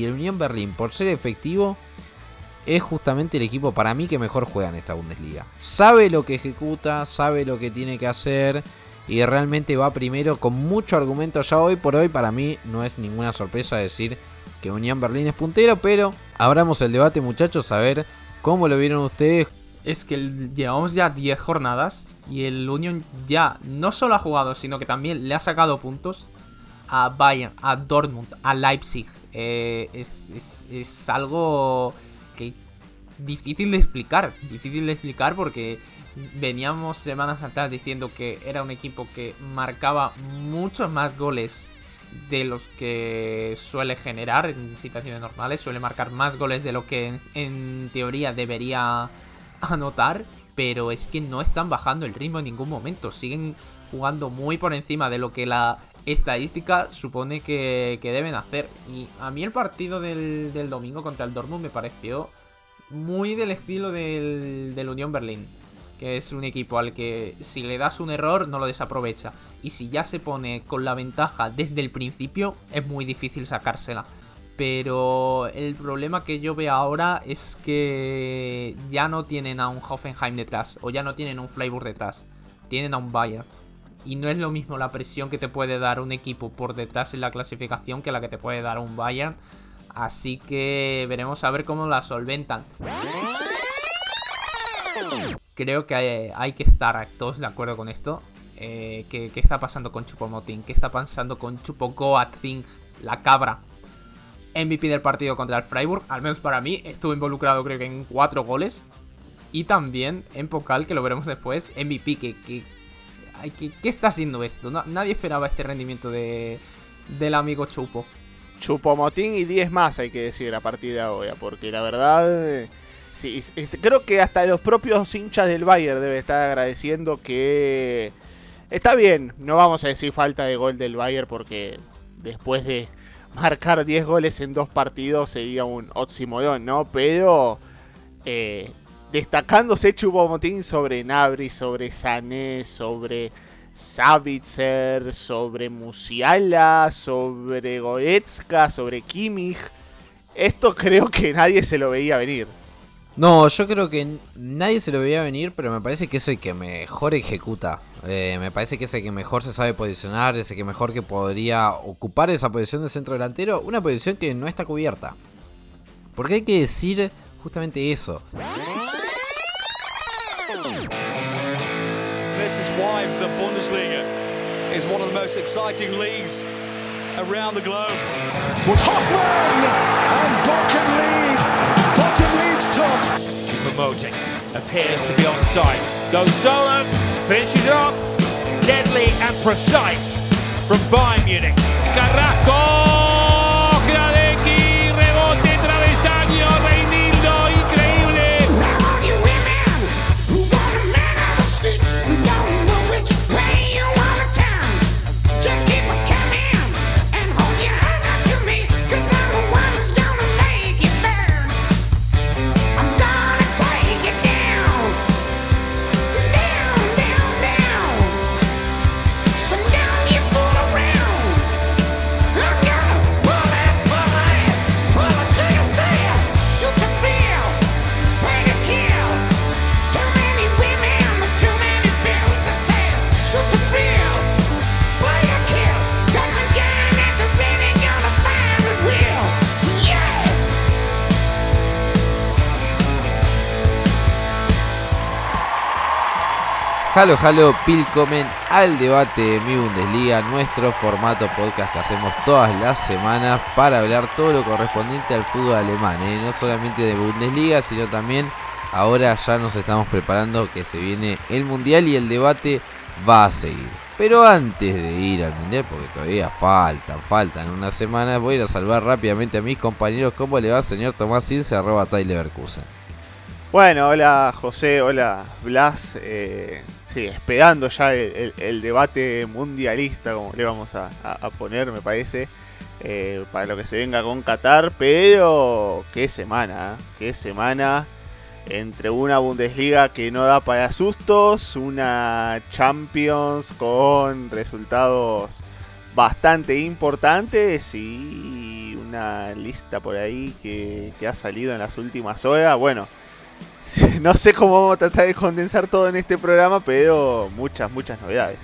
y el Unión Berlín, por ser efectivo, es justamente el equipo para mí que mejor juega en esta Bundesliga. Sabe lo que ejecuta, sabe lo que tiene que hacer y realmente va primero con mucho argumento ya hoy por hoy. Para mí no es ninguna sorpresa decir que Unión Berlín es puntero, pero abramos el debate muchachos a ver cómo lo vieron ustedes. Es que llevamos ya 10 jornadas y el Unión ya no solo ha jugado, sino que también le ha sacado puntos a Bayern, a Dortmund, a Leipzig. Eh, es, es algo que difícil de explicar, difícil de explicar porque veníamos semanas atrás diciendo que era un equipo que marcaba muchos más goles de los que suele generar en situaciones normales, suele marcar más goles de lo que en, teoría debería anotar, pero es que no están bajando el ritmo en ningún momento, siguen jugando muy por encima de lo que la estadística supone que, deben hacer. Y a mí el partido del, del, domingo contra el Dortmund me pareció muy del estilo del, del Unión Berlín que es un equipo al que si le das un error no lo desaprovecha. Y si ya se pone con la ventaja desde el principio, es muy difícil sacársela. Pero el problema que yo veo ahora es que ya no tienen a un Hoffenheim detrás, o ya no tienen un Freiburg detrás, tienen a un Bayern. Y no es lo mismo la presión que te puede dar un equipo por detrás en la clasificación que la que te puede dar un Bayern. Así que veremos a ver cómo la solventan creo que hay, que estar todos de acuerdo con esto. Eh, ¿qué, está pasando con Chupomotín? ¿Qué está pasando con Chupo Thing, la cabra? MVP del partido contra el Freiburg, al menos para mí, estuvo involucrado creo que en cuatro goles. Y también en Pocal, que lo veremos después, MVP, que, ¿qué está haciendo esto? nadie esperaba este rendimiento de, del amigo Chupo. Chupomotín y 10 más hay que decir a partir de ahora, porque la verdad Sí, creo que hasta los propios hinchas del Bayern deben estar agradeciendo que está bien, no vamos a decir falta de gol del Bayern porque después de marcar 10 goles en dos partidos sería un oximodón, ¿no? Pero eh, destacándose Chupomotín sobre Nabri, sobre Sané, sobre Savitzer, sobre Musiala, sobre Goetzka, sobre Kimmich. Esto creo que nadie se lo veía venir. No, yo creo que nadie se lo veía venir, pero me parece que es el que mejor ejecuta. Eh, me parece que es el que mejor se sabe posicionar, es el que mejor que podría ocupar esa posición de centro delantero, una posición que no está cubierta. Porque hay que decir justamente eso. This is why the Bundesliga is one of the most exciting leagues around the globe. Hoffman and lead. top. Promoting. Appears to be on side. Goes solo. Finishes off. Deadly and precise from Bayern Munich. Carrasco. Halo, halo, pilcomen al debate de mi Bundesliga, nuestro formato podcast que hacemos todas las semanas para hablar todo lo correspondiente al fútbol alemán, ¿eh? no solamente de Bundesliga, sino también ahora ya nos estamos preparando que se viene el Mundial y el debate va a seguir. Pero antes de ir al Mundial, porque todavía faltan, faltan unas semanas, voy a salvar rápidamente a mis compañeros. ¿Cómo le va, señor Tomás Cince, arroba Tyler Bueno, hola José, hola Blas. Eh, Sí, esperando ya el, debate mundialista, como le vamos a, poner, me parece, eh, para lo que se venga con Qatar. Pero, qué semana, ¿eh? qué semana entre una Bundesliga que no da para sustos, una Champions con resultados bastante importantes y una lista por ahí que, que ha salido en las últimas horas. Bueno, no sé cómo vamos a tratar de condensar todo en este programa, pero muchas, muchas novedades.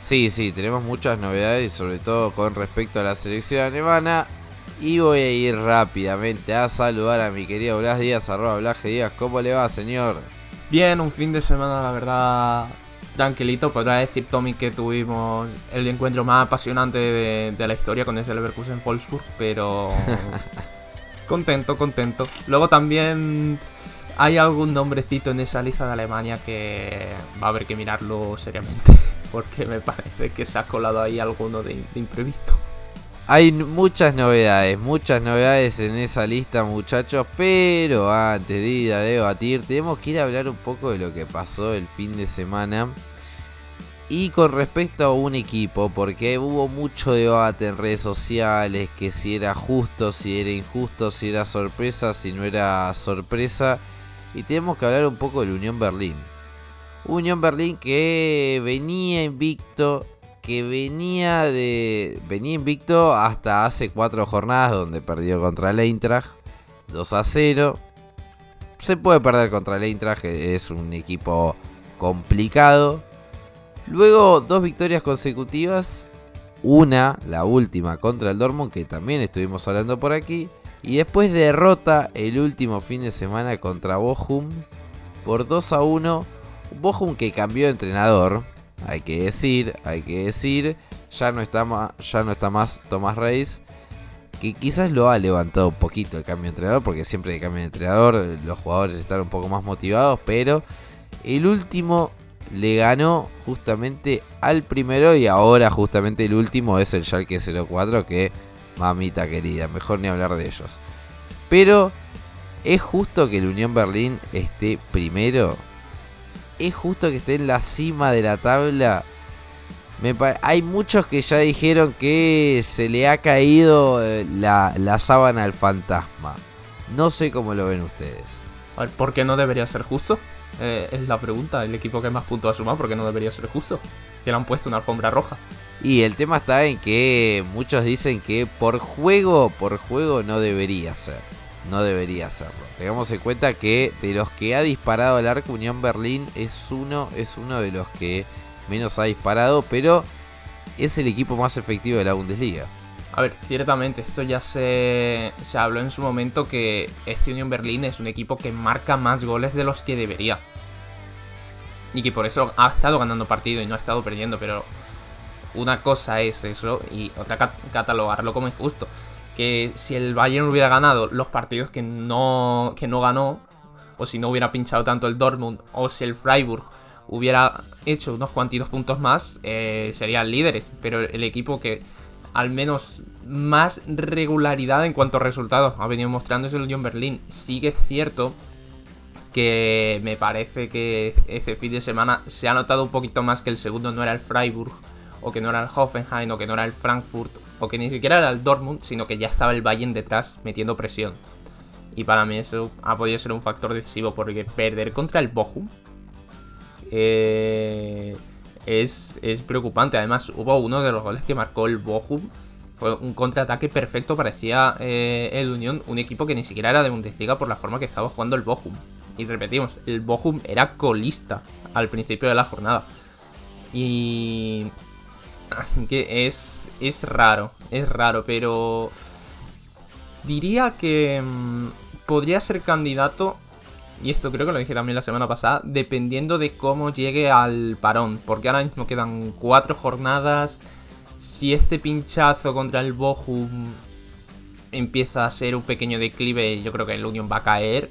Sí, sí, tenemos muchas novedades, sobre todo con respecto a la selección alemana. Y voy a ir rápidamente a saludar a mi querido Blas Díaz, arroba Blas Díaz. ¿Cómo le va, señor? Bien, un fin de semana, la verdad, tranquilito. Podrá decir Tommy que tuvimos el encuentro más apasionante de, la historia con ese Leverkusen Wolfsburg, pero contento, contento. Luego también hay algún nombrecito en esa lista de Alemania que va a haber que mirarlo seriamente, porque me parece que se ha colado ahí alguno de imprevisto. Hay muchas novedades, muchas novedades en esa lista muchachos, pero antes de ir a debatir tenemos que ir a hablar un poco de lo que pasó el fin de semana. Y con respecto a un equipo, porque hubo mucho debate en redes sociales, que si era justo, si era injusto, si era sorpresa, si no era sorpresa. Y tenemos que hablar un poco de la Unión Berlín. Unión Berlín que venía invicto que venía de venía invicto hasta hace cuatro jornadas donde perdió contra el Eintracht 2 a 0. Se puede perder contra el Eintracht, es un equipo complicado. Luego dos victorias consecutivas, una, la última contra el Dortmund que también estuvimos hablando por aquí, y después derrota el último fin de semana contra Bochum por 2 a 1. Bochum que cambió de entrenador, hay que decir, hay que decir, ya no está más, ya no está más Tomás Reis, que quizás lo ha levantado un poquito el cambio de entrenador, porque siempre que cambio de entrenador los jugadores están un poco más motivados, pero el último le ganó justamente al primero y ahora justamente el último es el Schalke 04 que mamita querida, mejor ni hablar de ellos. Pero es justo que el Unión Berlín esté primero es justo que esté en la cima de la tabla. hay muchos que ya dijeron que se le ha caído eh, la, sábana al fantasma. No sé cómo lo ven ustedes. ¿por qué no debería ser justo? Eh, es la pregunta. El equipo que más puntos ha sumado, ¿por qué no debería ser justo? Que le han puesto una alfombra roja. Y el tema está en que muchos dicen que por juego, por juego no debería ser no debería hacerlo. Tengamos en cuenta que de los que ha disparado al arco Unión Berlín es uno, es uno de los que menos ha disparado, pero es el equipo más efectivo de la Bundesliga. A ver, ciertamente, esto ya se, se habló en su momento que este Unión Berlín es un equipo que marca más goles de los que debería. Y que por eso ha estado ganando partido y no ha estado perdiendo, pero una cosa es eso y otra catalogarlo como injusto que si el Bayern hubiera ganado los partidos que no, que no ganó, o si no hubiera pinchado tanto el Dortmund, o si el Freiburg hubiera hecho unos cuantitos puntos más, eh, serían líderes. Pero el equipo que al menos más regularidad en cuanto a resultados ha venido mostrando es el Union Berlin. Sigue cierto que me parece que ese fin de semana se ha notado un poquito más que el segundo no era el Freiburg, o que no era el Hoffenheim, o que no era el Frankfurt, o que ni siquiera era el Dortmund, sino que ya estaba el Bayern detrás metiendo presión. Y para mí eso ha podido ser un factor decisivo porque perder contra el Bochum eh, es, es, preocupante. Además, hubo uno de los goles que marcó el Bochum. Fue un contraataque perfecto. Parecía eh, el Unión un equipo que ni siquiera era de Bundesliga por la forma que estaba jugando el Bochum. Y repetimos, el Bochum era colista al principio de la jornada. Y que es, es raro, es raro, pero diría que mm, podría ser candidato, y esto creo que lo dije también la semana pasada, dependiendo de cómo llegue al parón, porque ahora mismo quedan cuatro jornadas. Si este pinchazo contra el Bochum empieza a ser un pequeño declive, yo creo que el Union va a caer.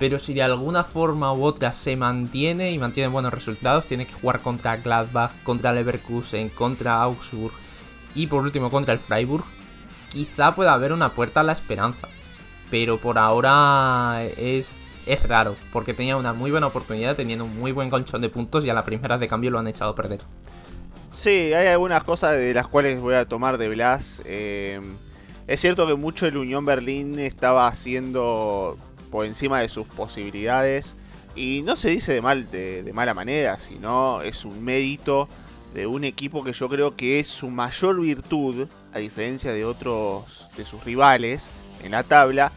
Pero si de alguna forma u otra se mantiene y mantiene buenos resultados, tiene que jugar contra Gladbach, contra Leverkusen, contra Augsburg y por último contra el Freiburg. Quizá pueda haber una puerta a la esperanza. Pero por ahora es, es raro, porque tenía una muy buena oportunidad, teniendo un muy buen colchón de puntos y a la primera de cambio lo han echado a perder. Sí, hay algunas cosas de las cuales voy a tomar de Blas. Eh, es cierto que mucho el Unión Berlín estaba haciendo por encima de sus posibilidades. Y no se dice de, mal, de, mala manera, sino es un mérito de un equipo que yo creo que es su mayor virtud a diferencia de otros de sus rivales en la tabla,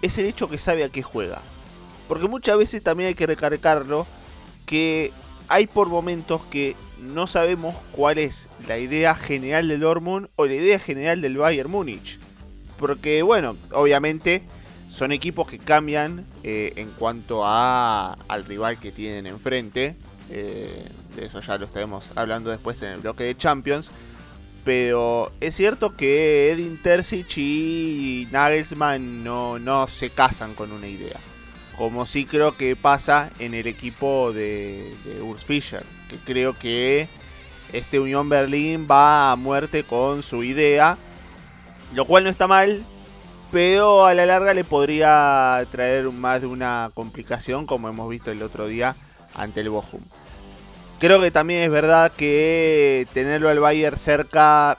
es el hecho que sabe a qué juega. Porque muchas veces también hay que recargarlo que hay por momentos que no sabemos cuál es la idea general del Dortmund o la idea general del Bayern Múnich. Porque bueno, obviamente son equipos que cambian eh, en cuanto a, al rival que tienen enfrente. Eh, de eso ya lo estaremos hablando después en el bloque de Champions. Pero es cierto que Edin Terzic y Nagelsmann no, no se casan con una idea. Como sí creo que pasa en el equipo de, de Urs Fischer. Que creo que este Unión Berlín va a muerte con su idea. Lo cual no está mal. Pero a la larga le podría traer más de una complicación como hemos visto el otro día ante el Bochum. Creo que también es verdad que tenerlo al Bayern cerca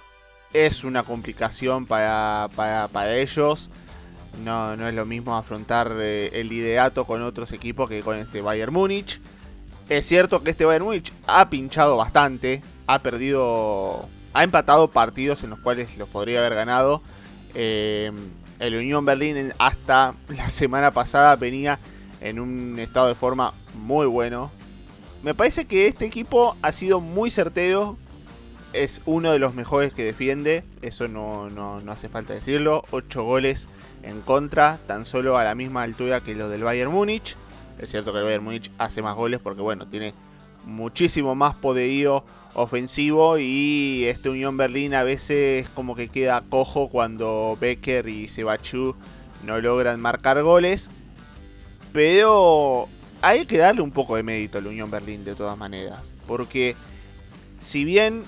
es una complicación para, para, ellos. No, no, es lo mismo afrontar eh, el liderato con otros equipos que con este Bayern Múnich. Es cierto que este Bayern Múnich ha pinchado bastante, ha perdido, ha empatado partidos en los cuales los podría haber ganado. Eh, el Unión Berlín hasta la semana pasada venía en un estado de forma muy bueno, me parece que este equipo ha sido muy certero. Es uno de los mejores que defiende. Eso no, hace falta decirlo. 8 goles en contra. Tan solo a la misma altura que los del Bayern Múnich. Es cierto que el Bayern Múnich hace más goles porque bueno, tiene muchísimo más poderío ofensivo y este Unión Berlín a veces como que queda cojo cuando Becker y Sebachu no logran marcar goles. Pero hay que darle un poco de mérito a la Unión Berlín de todas maneras. Porque si bien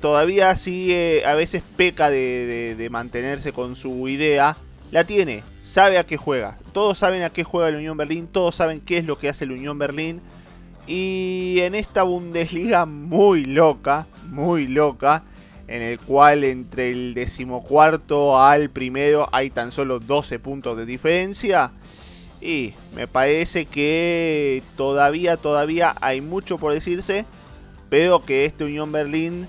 todavía sigue, a veces peca de, mantenerse con su idea, la tiene, sabe a qué juega. Todos saben a qué juega la Unión Berlín, todos saben qué es lo que hace la Unión Berlín. Y en esta Bundesliga muy loca, muy loca, en el cual entre el decimocuarto al primero hay tan solo 12 puntos de diferencia y me parece que todavía, todavía hay mucho por decirse. Pero que este Unión Berlín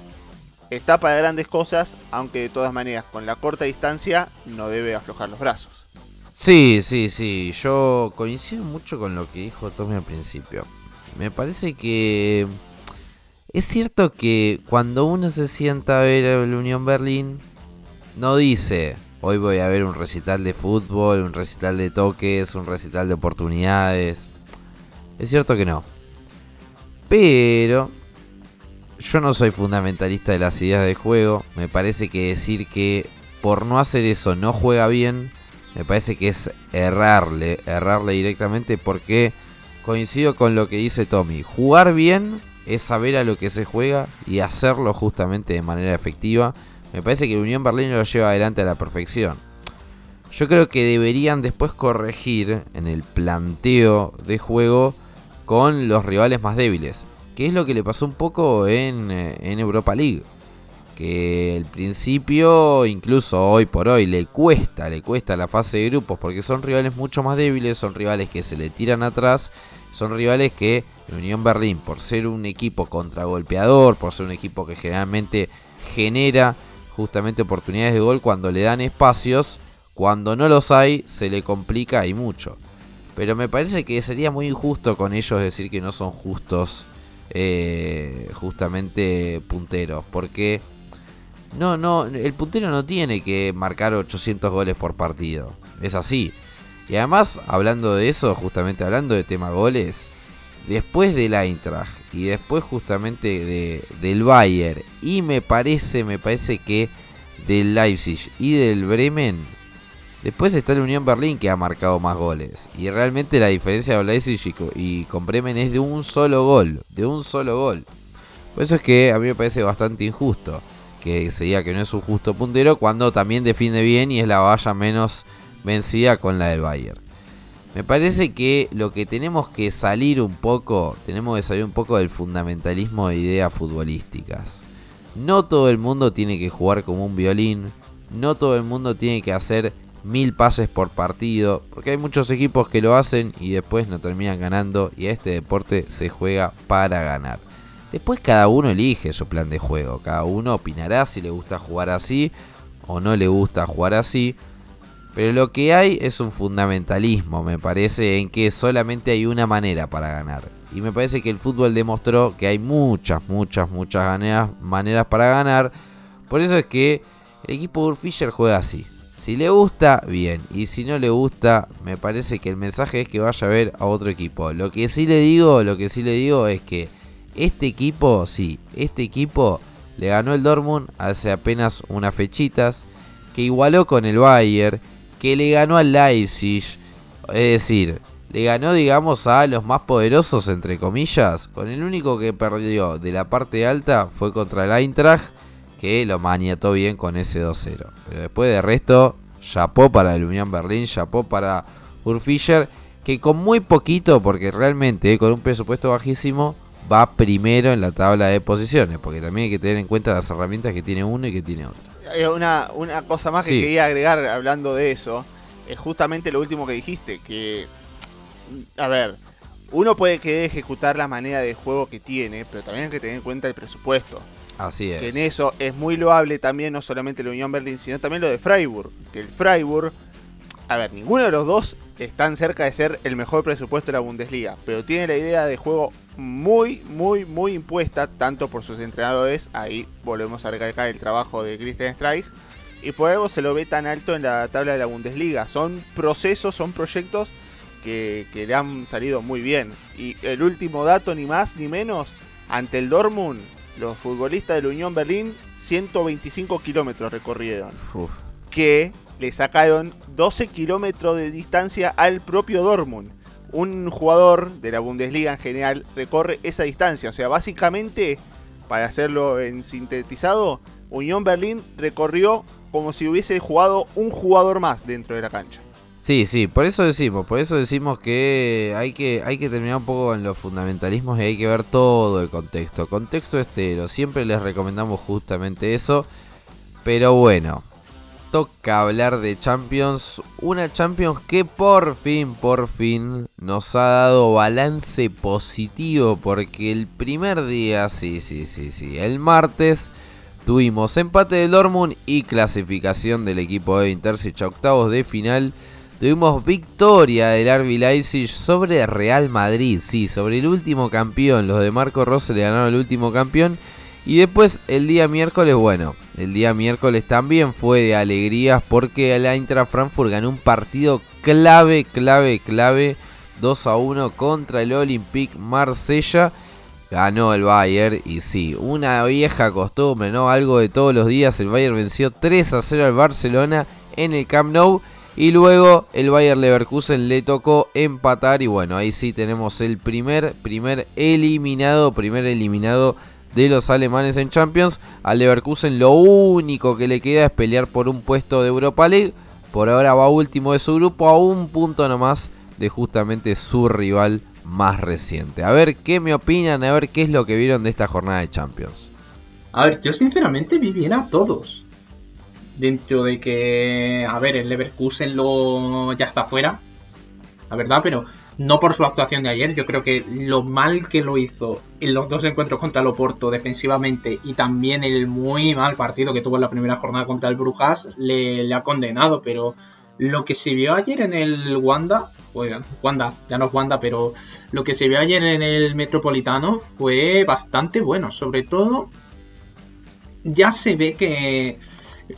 está para grandes cosas, aunque de todas maneras con la corta distancia no debe aflojar los brazos. Sí, sí, sí, yo coincido mucho con lo que dijo Tommy al principio. Me parece que es cierto que cuando uno se sienta a ver el Unión Berlín, no dice, Hoy voy a ver un recital de fútbol, un recital de toques, un recital de oportunidades. Es cierto que no. Pero yo no soy fundamentalista de las ideas de juego. Me parece que decir que por no hacer eso no juega bien, me parece que es errarle, errarle directamente porque coincido con lo que dice Tommy. Jugar bien es saber a lo que se juega y hacerlo justamente de manera efectiva me parece que el Unión Berlín lo lleva adelante a la perfección. Yo creo que deberían después corregir en el planteo de juego con los rivales más débiles. Que es lo que le pasó un poco en, eh, en Europa League. Que al principio, incluso hoy por hoy, le cuesta, le cuesta la fase de grupos. Porque son rivales mucho más débiles, son rivales que se le tiran atrás. Son rivales que Unión Berlín, por ser un equipo contragolpeador, por ser un equipo que generalmente genera justamente oportunidades de gol cuando le dan espacios. Cuando no los hay, se le complica y mucho. Pero me parece que sería muy injusto con ellos decir que no son justos, eh, justamente punteros. Porque no, no, el puntero no tiene que marcar 800 goles por partido. Es así. Y además, hablando de eso, justamente hablando de tema goles, después del Eintracht y después justamente de, del Bayern y me parece, me parece que del Leipzig y del Bremen, después está el Unión Berlín que ha marcado más goles y realmente la diferencia de Leipzig y con Bremen es de un solo gol, de un solo gol. Por eso es que a mí me parece bastante injusto que se diga que no es un justo puntero cuando también defiende bien y es la valla menos vencida con la del Bayern. Me parece que lo que tenemos que salir un poco, tenemos que salir un poco del fundamentalismo de ideas futbolísticas. No todo el mundo tiene que jugar como un violín, no todo el mundo tiene que hacer mil pases por partido, porque hay muchos equipos que lo hacen y después no terminan ganando y a este deporte se juega para ganar. Después cada uno elige su plan de juego, cada uno opinará si le gusta jugar así o no le gusta jugar así. Pero lo que hay es un fundamentalismo, me parece, en que solamente hay una manera para ganar. Y me parece que el fútbol demostró que hay muchas, muchas, muchas maneras, para ganar. Por eso es que el equipo Urfisher juega así. Si le gusta, bien. Y si no le gusta, me parece que el mensaje es que vaya a ver a otro equipo. Lo que sí le digo, lo que sí le digo es que este equipo, sí, este equipo le ganó el Dortmund hace apenas unas fechitas. Que igualó con el Bayern que le ganó al Leipzig. Es decir, le ganó, digamos, a los más poderosos, entre comillas. Con el único que perdió de la parte alta fue contra el Eintracht, que lo maniató bien con ese 2-0. Pero después de resto, chapó para el Unión Berlín, chapó para Urfischer, que con muy poquito, porque realmente eh, con un presupuesto bajísimo, va primero en la tabla de posiciones. Porque también hay que tener en cuenta las herramientas que tiene uno y que tiene otro. Una, una cosa más que quería agregar hablando de eso, es justamente lo último que dijiste, que, a ver, uno puede querer ejecutar la manera de juego que tiene, pero también hay que tener en cuenta el presupuesto. Así es. Que en eso es muy loable también, no solamente la Unión Berlín, sino también lo de Freiburg. Que el Freiburg, a ver, ninguno de los dos están cerca de ser el mejor presupuesto de la Bundesliga, pero tiene la idea de juego muy, muy, muy impuesta, tanto por sus entrenadores, ahí volvemos a recalcar el trabajo de Christian Streich, y por algo se lo ve tan alto en la tabla de la Bundesliga. Son procesos, son proyectos que, que le han salido muy bien. Y el último dato, ni más ni menos, ante el Dortmund, los futbolistas de la Unión Berlín, 125 kilómetros recorrieron. Que le sacaron 12 kilómetros de distancia al propio Dortmund un jugador de la Bundesliga en general recorre esa distancia. O sea, básicamente, para hacerlo en sintetizado, Unión Berlín recorrió como si hubiese jugado un jugador más dentro de la cancha. Sí, sí, por eso decimos, por eso decimos que hay que, hay que terminar un poco en los fundamentalismos y hay que ver todo el contexto. Contexto estero, siempre les recomendamos justamente eso. Pero bueno, toca hablar de Champions. Una Champions que por fin, por fin nos ha dado balance positivo. Porque el primer día, sí, sí, sí, sí, el martes tuvimos empate del Dortmund y clasificación del equipo de Intercich a octavos de final. Tuvimos victoria del RB Leipzig sobre Real Madrid, sí, sobre el último campeón. Los de Marco Rossi le ganaron el último campeón. Y después el día miércoles, bueno, el día miércoles también fue de alegrías porque el Eintracht Frankfurt ganó un partido clave, clave, clave 2 a 1 contra el Olympique Marsella. Ganó el Bayern y sí, una vieja costumbre, ¿no? Algo de todos los días. El Bayern venció 3 a 0 al Barcelona en el Camp Nou. Y luego el Bayern Leverkusen le tocó empatar. Y bueno, ahí sí tenemos el primer, primer eliminado, primer eliminado de los alemanes en Champions. Al Leverkusen lo único que le queda es pelear por un puesto de Europa League. Por ahora va último de su grupo a un punto nomás de justamente su rival más reciente. A ver qué me opinan, a ver qué es lo que vieron de esta jornada de Champions. A ver, yo sinceramente vi bien a todos. Dentro de que, a ver, el Leverkusen lo ya está fuera, la verdad, pero no por su actuación de ayer, yo creo que lo mal que lo hizo en los dos encuentros contra el Oporto defensivamente y también el muy mal partido que tuvo en la primera jornada contra el Brujas le, ha condenado, pero lo que se vio ayer en el Wanda, oigan, Wanda, ya no es Wanda, pero lo que se vio ayer en el Metropolitano fue bastante bueno, sobre todo ya se ve que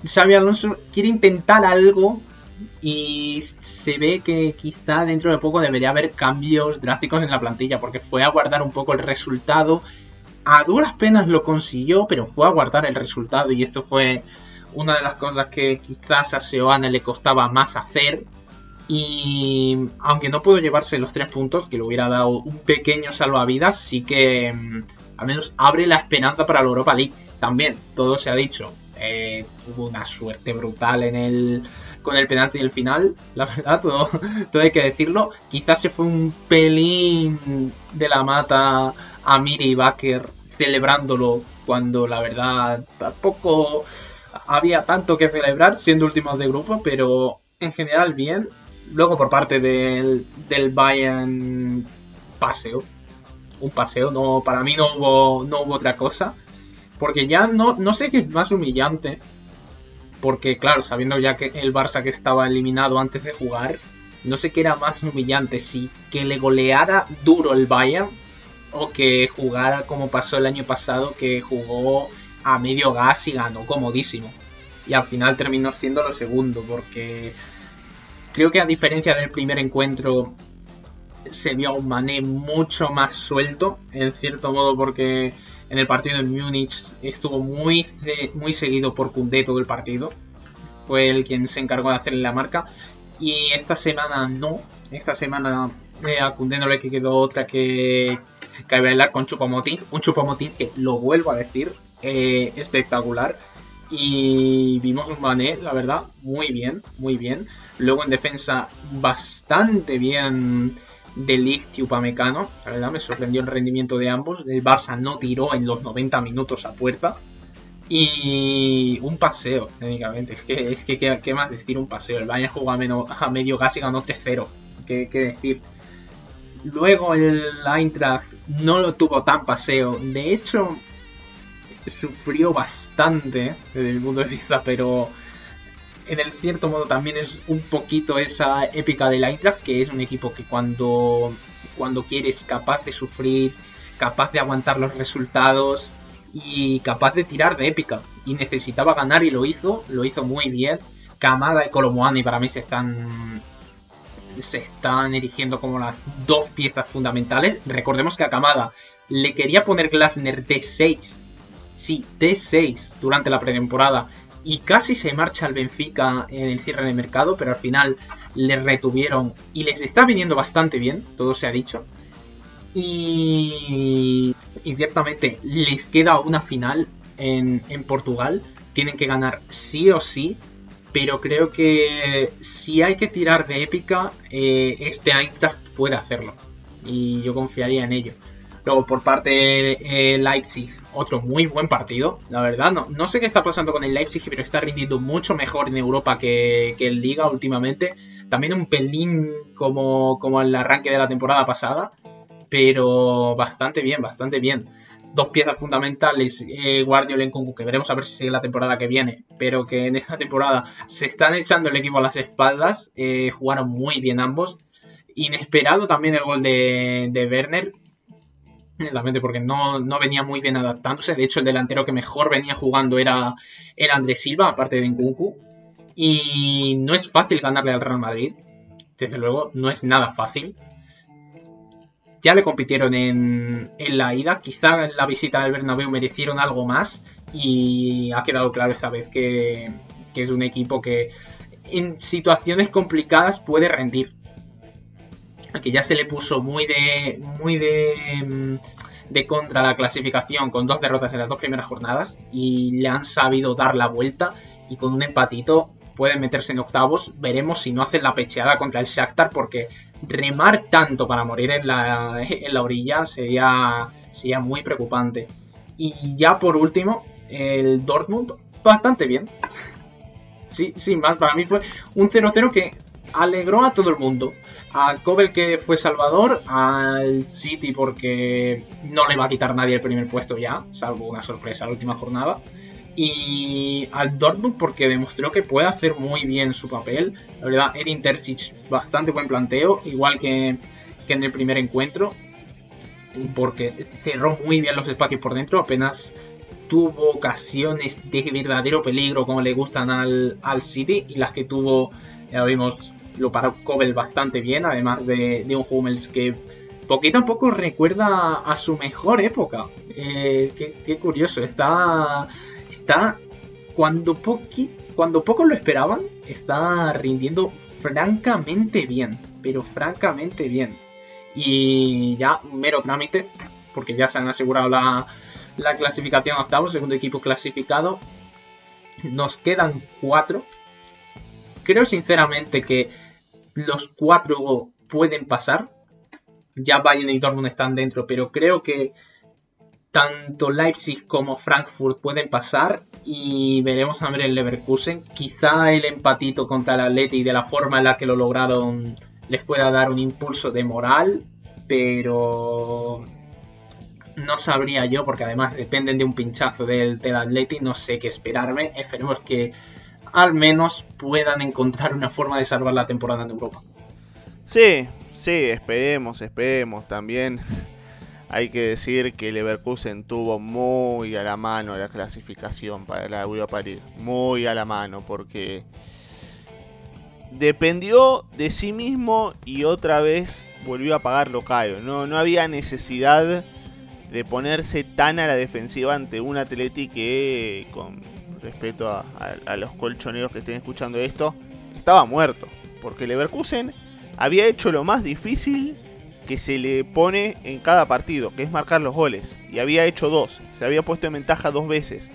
Xavi Alonso quiere intentar algo y se ve que quizá dentro de poco debería haber cambios drásticos en la plantilla, porque fue a guardar un poco el resultado. A duras penas lo consiguió, pero fue a guardar el resultado y esto fue una de las cosas que quizás a Seoane le costaba más hacer. Y aunque no pudo llevarse los tres puntos, que le hubiera dado un pequeño salvavidas, sí que mm, al menos abre la esperanza para la Europa League. También, todo se ha dicho, eh, tuvo una suerte brutal en el, con el penalti el final, la verdad, todo, todo hay que decirlo. Quizás se fue un pelín de la mata a Miri Baker celebrándolo cuando la verdad tampoco había tanto que celebrar siendo últimos de grupo, pero en general bien. Luego por parte del, del Bayern paseo. Un paseo, no, para mí no hubo, no hubo otra cosa. Porque ya no, no sé qué es más humillante porque claro, sabiendo ya que el Barça que estaba eliminado antes de jugar, no sé qué era más humillante, si que le goleara duro el Bayern o que jugara como pasó el año pasado, que jugó a medio gas y ganó comodísimo. Y al final terminó siendo lo segundo, porque creo que a diferencia del primer encuentro se vio a un Mané mucho más suelto, en cierto modo, porque en el partido en Múnich estuvo muy, muy seguido por Koundé todo el partido. Fue el quien se encargó de hacerle la marca. Y esta semana no. Esta semana eh, a Koundé no le quedó otra que, que bailar con Chupomotín. Un Chupomotín que, lo vuelvo a decir, eh, espectacular. Y vimos un Mané, la verdad, muy bien, muy bien. Luego en defensa, bastante bien de Ligt y. La verdad me sorprendió el rendimiento de ambos. El Barça no tiró en los 90 minutos a puerta. Y un paseo, técnicamente. Es que, es que ¿qué, más decir un paseo? El Bayern jugó a, a medio gas y ganó 3-0. ¿Qué, ¿Qué, decir? Luego el Eintracht no lo tuvo tan paseo. De hecho, sufrió bastante desde mi punto de vista, pero en el cierto modo también es un poquito esa épica del Eintracht, que es un equipo que cuando, cuando quiere es capaz de sufrir, capaz de aguantar los resultados y capaz de tirar de épica. Y necesitaba ganar y lo hizo, lo hizo muy bien. Kamada y Colomuani para mí se están se están erigiendo como las dos piezas fundamentales. Recordemos que a Kamada le quería poner Glasner de 6 sí, D6 durante la pretemporada y casi se marcha al Benfica en el cierre de mercado, pero al final les retuvieron y les está viniendo bastante bien, todo se ha dicho. Y, ciertamente les queda una final en, Portugal, tienen que ganar sí o sí, pero creo que si hay que tirar de épica, eh, este Eintracht puede hacerlo. Y yo confiaría en ello. Luego por parte de eh, Leipzig, otro muy buen partido, la verdad. No, no sé qué está pasando con el Leipzig, pero está rindiendo mucho mejor en Europa que, en Liga últimamente. También un pelín como, como el arranque de la temporada pasada, pero bastante bien, bastante bien. Dos piezas fundamentales, eh, Guardiola en Kunku, que veremos a ver si sigue la temporada que viene, pero que en esta temporada se están echando el equipo a las espaldas. Eh, jugaron muy bien ambos. Inesperado también el gol de, de Werner, porque no, venía muy bien adaptándose. De hecho, el delantero que mejor venía jugando era, era Andrés Silva, aparte de Nkunku. Y no es fácil ganarle al Real Madrid. Desde luego, no es nada fácil. Ya le compitieron en, la ida. Quizá en la visita del Bernabéu merecieron algo más. Y ha quedado claro esta vez que, que es un equipo que en situaciones complicadas puede rendir que ya se le puso muy de muy de, mm, de contra la clasificación con dos derrotas en las dos primeras jornadas y le han sabido dar la vuelta y con un empatito pueden meterse en octavos. Veremos si no hacen la pecheada contra el Shakhtar porque remar tanto para morir en la, en la orilla sería, sería muy preocupante. Y ya por último, el Dortmund bastante bien. Sí, sin más, para mí fue un 0-0 que alegró a todo el mundo a Cobel que fue Salvador, al City porque no le va a quitar nadie el primer puesto ya, salvo una sorpresa la última jornada. Y al Dortmund porque demostró que puede hacer muy bien su papel. La verdad, Erin Terzic, bastante buen planteo, igual que, en el primer encuentro. Porque cerró muy bien los espacios por dentro, apenas tuvo ocasiones de verdadero peligro como le gustan al, al City y las que tuvo, ya vimos, lo paró Cobel bastante bien, además de, un Hummels que poquito a poco recuerda a su mejor época. Eh, qué, curioso, está, está cuando, cuando pocos lo esperaban, está rindiendo francamente bien, pero francamente bien. Y ya mero trámite, porque ya se han asegurado la, la clasificación octavo, segundo equipo clasificado. Nos quedan cuatro. Creo sinceramente que los cuatro pueden pasar. Ya Bayern y Dortmund están dentro, pero creo que tanto Leipzig como Frankfurt pueden pasar y veremos a ver el Leverkusen. Quizá el empatito contra el Atleti de la forma en la que lo lograron les pueda dar un impulso de moral, pero no sabría yo porque además dependen de un pinchazo del, del Atleti, no sé qué esperarme. Esperemos que al menos puedan encontrar una forma de salvar la temporada en Europa. Sí, sí, esperemos, esperemos. También hay que decir que Leverkusen tuvo muy a la mano la clasificación para la Europa League. Muy a la mano, porque dependió de sí mismo y otra vez volvió a pagarlo caro. No, no había necesidad de ponerse tan a la defensiva ante un Atleti que, con respeto a, los colchoneros que estén escuchando esto, estaba muerto. Porque Leverkusen había hecho lo más difícil que se le pone en cada partido, que es marcar los goles. Y había hecho dos, se había puesto en ventaja dos veces.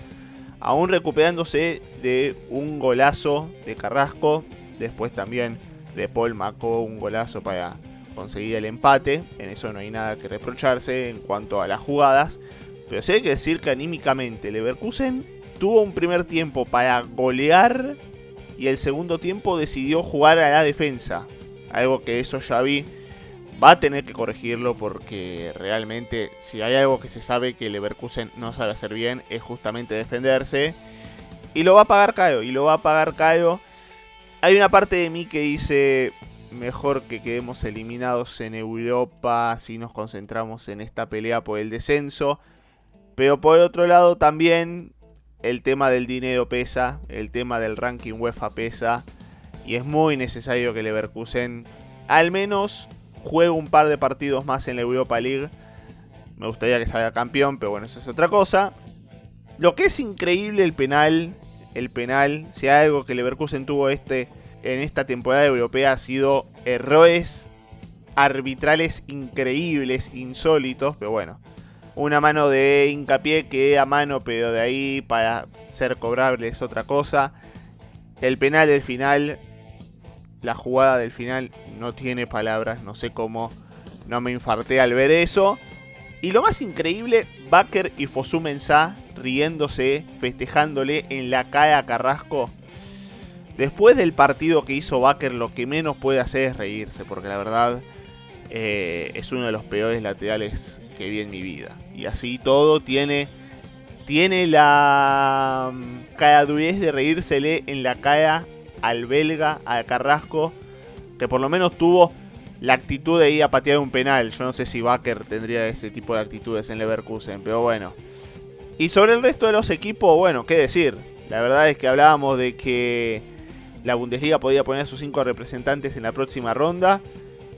Aún recuperándose de un golazo de Carrasco, después también de Paul marcó un golazo para conseguir el empate. En eso no hay nada que reprocharse en cuanto a las jugadas. Pero sí hay que decir que anímicamente Leverkusen tuvo un primer tiempo para golear y el segundo tiempo decidió jugar a la defensa. Algo que eso ya vi va a tener que corregirlo porque realmente si hay algo que se sabe que Leverkusen no sabe hacer bien es justamente defenderse. Y lo va a pagar Caio, y lo va a pagar Caio. Hay una parte de mí que dice, mejor que quedemos eliminados en Europa si nos concentramos en esta pelea por el descenso. Pero por otro lado también el tema del dinero pesa, el tema del ranking UEFA pesa. Y es muy necesario que Leverkusen al menos juego un par de partidos más en la Europa League. Me gustaría que salga campeón, pero bueno, eso es otra cosa. Lo que es increíble el penal, el penal, si hay algo que Leverkusen tuvo este en esta temporada europea ha sido errores arbitrales increíbles, insólitos, pero bueno, una mano de hincapié que a mano, pero de ahí para ser cobrable es otra cosa. El penal del final la jugada del final no tiene palabras, no sé cómo no me infarté al ver eso. Y lo más increíble, Baker y Fosu Mensah riéndose, festejándole en la cara a Carrasco. Después del partido que hizo Baker, lo que menos puede hacer es reírse, porque la verdad eh, es uno de los peores laterales que vi en mi vida. Y así todo tiene, tiene la mm, caradurez de reírsele en la cara al belga, a Carrasco, que por lo menos tuvo la actitud de ir a patear un penal. Yo no sé si Baker tendría ese tipo de actitudes en Leverkusen, pero bueno. Y sobre el resto de los equipos, bueno, qué decir. La verdad es que hablábamos de que la Bundesliga podía poner a sus cinco representantes en la próxima ronda.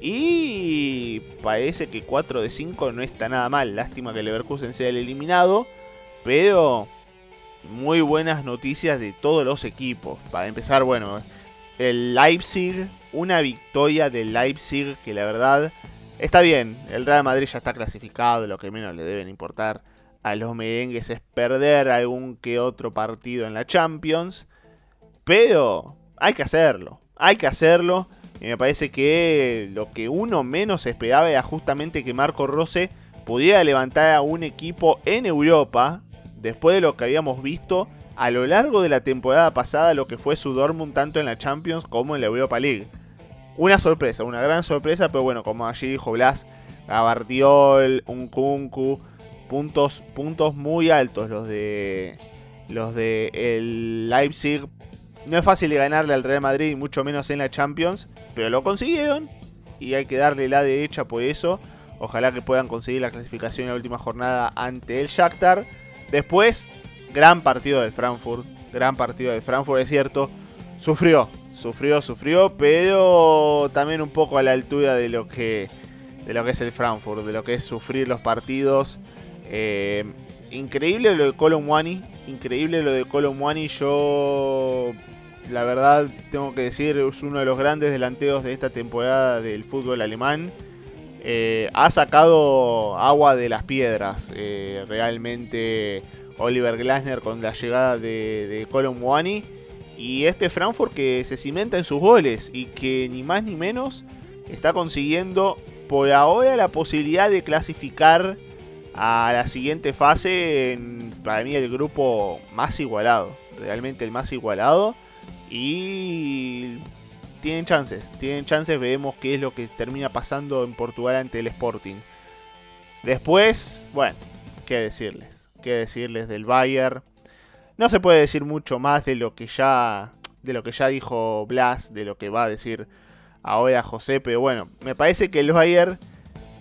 Y parece que 4 de 5 no está nada mal. Lástima que Leverkusen sea el eliminado. Pero muy buenas noticias de todos los equipos. Para empezar, bueno, el Leipzig, una victoria del Leipzig que la verdad está bien. El Real Madrid ya está clasificado, lo que menos le deben importar a los merengues es perder algún que otro partido en la Champions. Pero hay que hacerlo, hay que hacerlo. Y me parece que lo que uno menos esperaba era justamente que Marco Rose pudiera levantar a un equipo en Europa después de lo que habíamos visto a lo largo de la temporada pasada, lo que fue su Dortmund tanto en la Champions como en la Europa League. Una sorpresa, una gran sorpresa, pero bueno, como allí dijo Blas, Gabardiol, Unkunku, puntos, puntos muy altos los de los de el Leipzig. No es fácil ganarle al Real Madrid, mucho menos en la Champions, pero lo consiguieron y hay que darle la derecha por eso. Ojalá que puedan conseguir la clasificación en la última jornada ante el Shakhtar. Después, gran partido del Frankfurt. Gran partido del Frankfurt, es cierto. Sufrió, sufrió, sufrió, pero también un poco a la altura de lo que, de lo que es el Frankfurt, de lo que es sufrir los partidos. Eh, increíble lo de Colon Wani, increíble lo de Colon Wani. Yo, la verdad, tengo que decir, es uno de los grandes delanteos de esta temporada del fútbol alemán. Eh, ha sacado agua de las piedras. Eh, realmente Oliver Glasner con la llegada de, de Colin Wani. Y este Frankfurt que se cimenta en sus goles y que ni más ni menos está consiguiendo por ahora la posibilidad de clasificar a la siguiente fase para mí el grupo más igualado. Realmente el más igualado. Y tienen chances, tienen chances, veremos qué es lo que termina pasando en Portugal ante el Sporting. Después, bueno, qué decirles, qué decirles del Bayern. No se puede decir mucho más de lo que ya de lo que ya dijo Blas, de lo que va a decir ahora José, pero bueno, me parece que el Bayern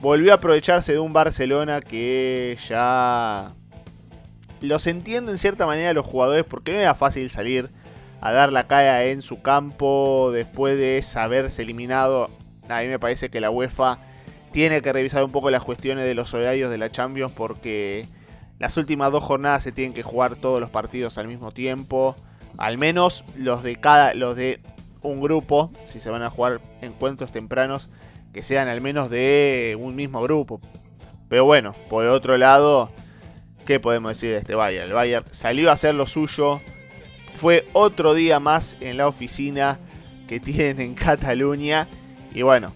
volvió a aprovecharse de un Barcelona que ya los entiendo en cierta manera los jugadores porque no era fácil salir a dar la cara en su campo después de saberse eliminado. A mí me parece que la UEFA tiene que revisar un poco las cuestiones de los horarios de la Champions porque las últimas dos jornadas se tienen que jugar todos los partidos al mismo tiempo. Al menos los de cada los de un grupo, si se van a jugar encuentros tempranos, que sean al menos de un mismo grupo. Pero bueno, por otro lado, ¿qué podemos decir de este Bayern? El Bayern salió a hacer lo suyo. Fue otro día más en la oficina que tienen en Cataluña. Y bueno,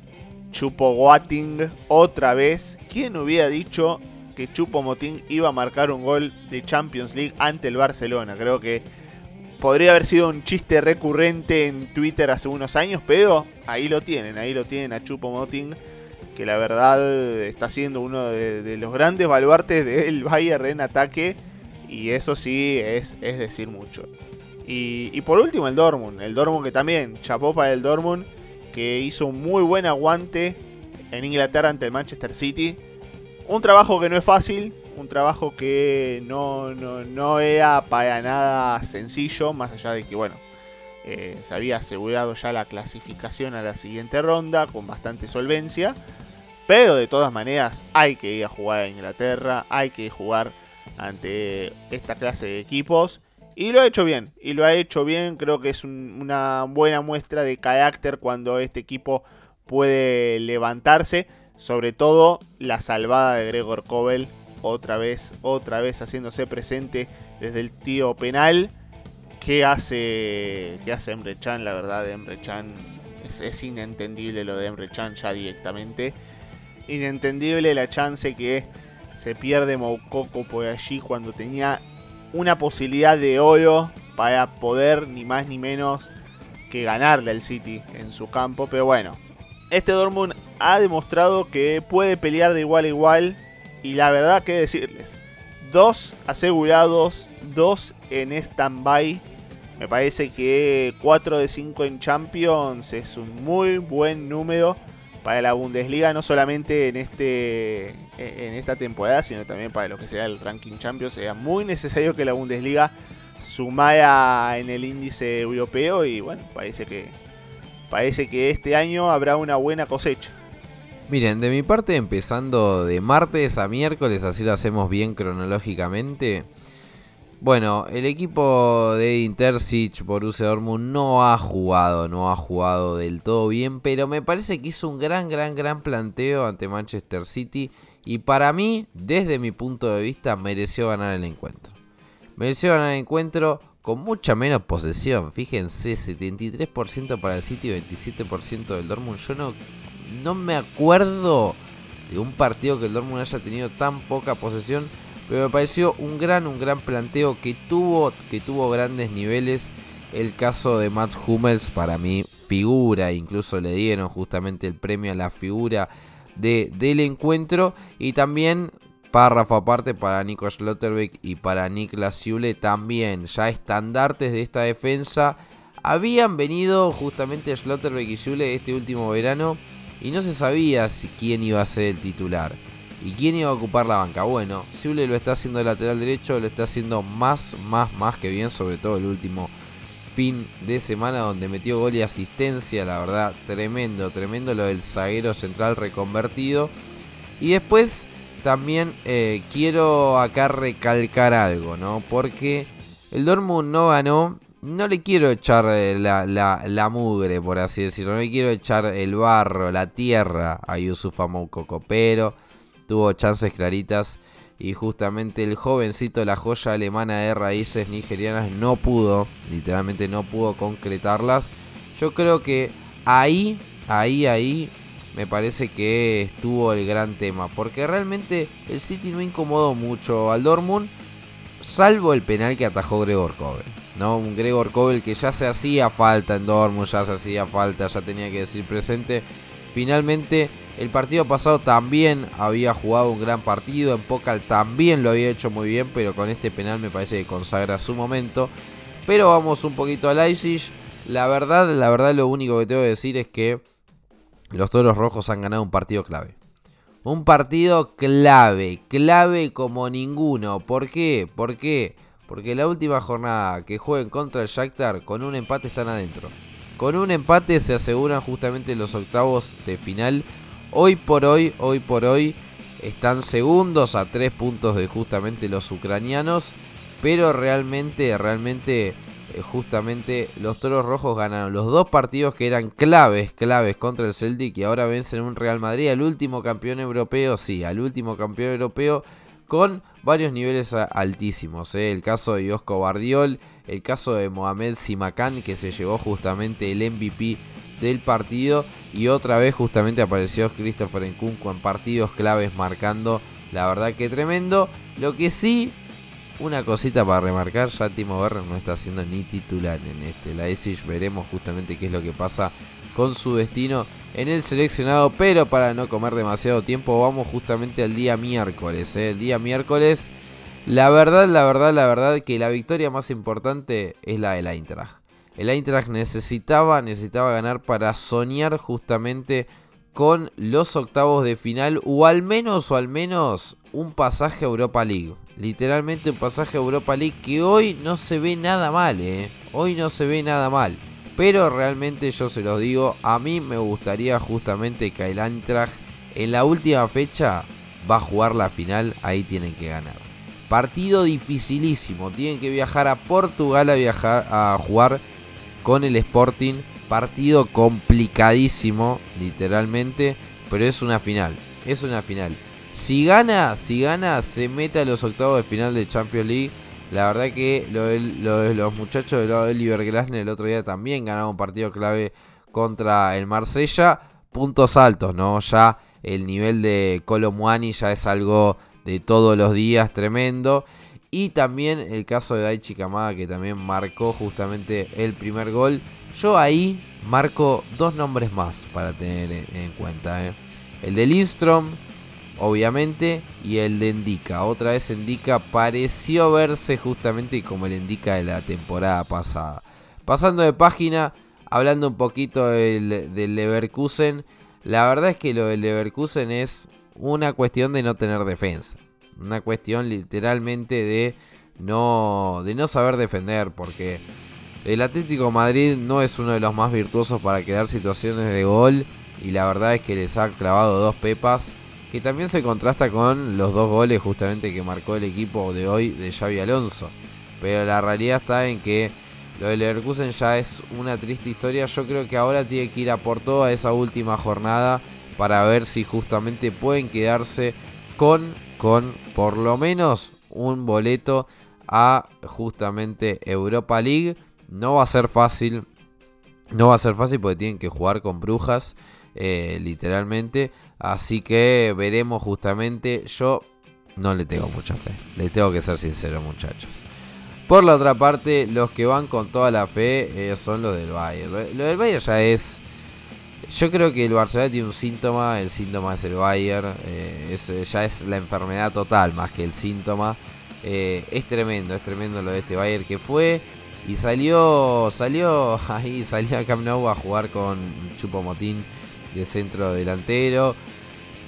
Chupo Watting otra vez. ¿Quién hubiera dicho que Chupo Motín iba a marcar un gol de Champions League ante el Barcelona? Creo que podría haber sido un chiste recurrente en Twitter hace unos años, pero ahí lo tienen, ahí lo tienen a Chupo Motín, que la verdad está siendo uno de, los grandes baluartes del Bayern en ataque, y eso sí es, es decir mucho. Y, por último el Dortmund, el Dortmund que también chapó para el Dortmund, que hizo un muy buen aguante en Inglaterra ante el Manchester City. Un trabajo que no es fácil, un trabajo que no, no, era para nada sencillo, más allá de que, bueno, eh, se había asegurado ya la clasificación a la siguiente ronda con bastante solvencia. Pero de todas maneras hay que ir a jugar a Inglaterra, hay que jugar ante esta clase de equipos. Y lo ha hecho bien, y lo ha hecho bien, creo que es una buena muestra de carácter cuando este equipo puede levantarse. Sobre todo la salvada de Gregor Kobel otra vez, otra vez haciéndose presente desde el tío penal. ¿Qué hace, qué hace Emre Chan? La verdad, Emre Chan es, inentendible lo de Emre Chan ya directamente. Inentendible la chance que se pierde Moukoko por allí cuando tenía una posibilidad de oro para poder ni más ni menos que ganarle al City en su campo. Pero bueno, este Dortmund ha demostrado que puede pelear de igual a igual y la verdad, que decirles? Dos asegurados, dos en stand-by. Me parece que 4 de 5 en Champions es un muy buen número para la Bundesliga, no solamente en, este, en esta temporada, sino también para lo que sea el ranking Champions. Sería muy necesario que la Bundesliga sumara en el índice europeo y bueno, parece que, parece que este año habrá una buena cosecha. Miren, de mi parte, empezando de martes a miércoles, así lo hacemos bien cronológicamente. Bueno, el equipo de Intercich Borussia Dortmund no ha jugado, no ha jugado del todo bien, pero me parece que hizo un gran, gran, gran planteo ante Manchester City y para mí, desde mi punto de vista, mereció ganar el encuentro. Mereció ganar el encuentro con mucha menos posesión. Fíjense, 73% para el City, 27% del Dortmund. Yo no no me acuerdo de un partido que el Dortmund haya tenido tan poca posesión, pero me pareció un gran, un gran planteo que tuvo, que tuvo grandes niveles. El caso de Matt Hummels para mí figura, incluso le dieron justamente el premio a la figura de, del encuentro. Y también párrafo aparte para Nico Schlotterbeck y para Niklas Zule también. Ya estandartes de esta defensa habían venido justamente Schlotterbeck y Zule este último verano. Y no se sabía si quién iba a ser el titular y quién iba a ocupar la banca. Bueno, Zule lo está haciendo de lateral derecho, lo está haciendo más, más, más que bien, sobre todo el último fin de semana donde metió gol y asistencia, la verdad, tremendo, tremendo lo del zaguero central reconvertido. Y después también eh, quiero acá recalcar algo, ¿no? Porque el Dortmund no ganó no le quiero echar eh, la, la, mugre, por así decirlo. No le quiero echar el barro, la tierra a Yusufa Moukoko. Pero tuvo chances claritas. Y justamente el jovencito, la joya alemana de raíces nigerianas, no pudo, literalmente no pudo concretarlas. Yo creo que ahí, ahí, ahí, me parece que estuvo el gran tema. Porque realmente el City no incomodó mucho al Dortmund, salvo el penal que atajó Gregor Kobel. ¿no? Un Gregor Kobel que ya se hacía falta en Dortmund, ya se hacía falta, ya tenía que decir presente. Finalmente, el partido pasado también había jugado un gran partido, en Pokal también lo había hecho muy bien, pero con este penal me parece que consagra su momento. Pero vamos un poquito a Leipzig. La verdad, la verdad, lo único que tengo que decir es que los toros rojos han ganado un partido clave. Un partido clave, clave como ninguno. ¿Por qué? ¿Por qué? Porque la última jornada que jueguen contra el Shakhtar, con un empate están adentro. Con un empate se aseguran justamente los octavos de final. Hoy por hoy, hoy por hoy, están segundos a tres puntos de justamente los ucranianos. Pero realmente, realmente, eh, justamente los Toros Rojos ganaron los dos partidos que eran claves, claves contra el Celtic. Y ahora vencen un Real Madrid, al último campeón europeo, sí, al último campeón europeo con varios niveles altísimos. ¿eh? El caso de Iosco Bardiol, el caso de Mohamed Simakan, que se llevó justamente el MVP del partido. Y otra vez justamente apareció Christopher Nkunku en partidos claves marcando. La verdad que tremendo. Lo que sí, una cosita para remarcar, ya Timo Werner no está haciendo ni titular en este. La ESIG veremos justamente qué es lo que pasa con su destino en el seleccionado, pero para no comer demasiado tiempo vamos justamente al día miércoles. ¿eh? El día miércoles, la verdad, la verdad, la verdad que la victoria más importante es la del Eintracht. El Eintracht necesitaba, necesitaba ganar para soñar justamente con los octavos de final o al menos o al menos un pasaje a Europa League. Literalmente un pasaje a Europa League que hoy no se ve nada mal, ¿eh? Hoy no se ve nada mal. Pero realmente yo se los digo, a mí me gustaría justamente que el Eintracht en la última fecha va a jugar la final, ahí tienen que ganar. Partido dificilísimo, tienen que viajar a Portugal a, viajar, a jugar con el Sporting. Partido complicadísimo, literalmente, pero es una final, es una final. Si gana, si gana, se mete a los octavos de final de Champions League la verdad que los muchachos de Oliver el otro día también ganaron un partido clave contra el Marsella. Puntos altos, ¿no? Ya el nivel de Colomuani ya es algo de todos los días tremendo. Y también el caso de Daichi Kamada que también marcó justamente el primer gol. Yo ahí marco dos nombres más para tener en cuenta. ¿eh? El de Lindstrom obviamente, y el de Indica. Otra vez Indica pareció verse justamente como el Indica de la temporada pasada. Pasando de página, hablando un poquito del, Leverkusen, la verdad es que lo del Leverkusen es una cuestión de no tener defensa. Una cuestión literalmente de no, de no saber defender, porque el Atlético Madrid no es uno de los más virtuosos para crear situaciones de gol. Y la verdad es que les ha clavado dos pepas que también se contrasta con los dos goles justamente que marcó el equipo de hoy de Xavi Alonso. Pero la realidad está en que lo de Leverkusen ya es una triste historia. Yo creo que ahora tiene que ir a por toda esa última jornada para ver si justamente pueden quedarse con, con por lo menos un boleto a justamente Europa League. No va a ser fácil. No va a ser fácil porque tienen que jugar con brujas. Eh, literalmente. Así que veremos justamente. Yo no le tengo mucha fe. Le tengo que ser sincero, muchachos. Por la otra parte, los que van con toda la fe eh, son los del Bayern. Lo del Bayern ya es. Yo creo que el Barcelona tiene un síntoma. El síntoma es el Bayern. Eh, ya es la enfermedad total más que el síntoma. es tremendo, es tremendo lo de este Bayern que fue. Y salió, salió ahí, salió a Camp Nou a jugar con Chupomotín de centro delantero.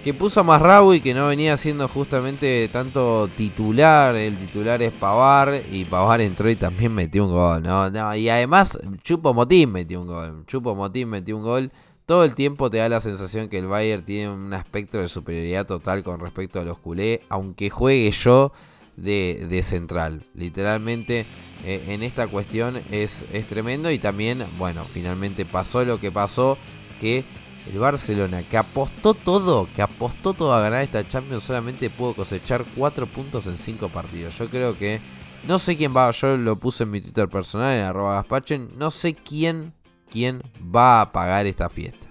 Que puso a y que no venía siendo justamente tanto titular. El titular es Pavar. Y Pavar entró y también metió un gol. ¿no? y además Chupo Motín metió un gol. Chupo Motín metió un gol. Todo el tiempo te da la sensación que el Bayern tiene un aspecto de superioridad total con respecto a los culés. Aunque juegue yo de, central. Literalmente eh, en esta cuestión es, es tremendo. Y también, bueno, finalmente pasó lo que pasó. Que el Barcelona, que apostó todo, que apostó todo a ganar esta Champions, solamente pudo cosechar 4 puntos en 5 partidos. Yo creo que, no sé quién va, yo lo puse en mi Twitter personal, en arroba gaspachen, no sé quién, quién va a pagar esta fiesta.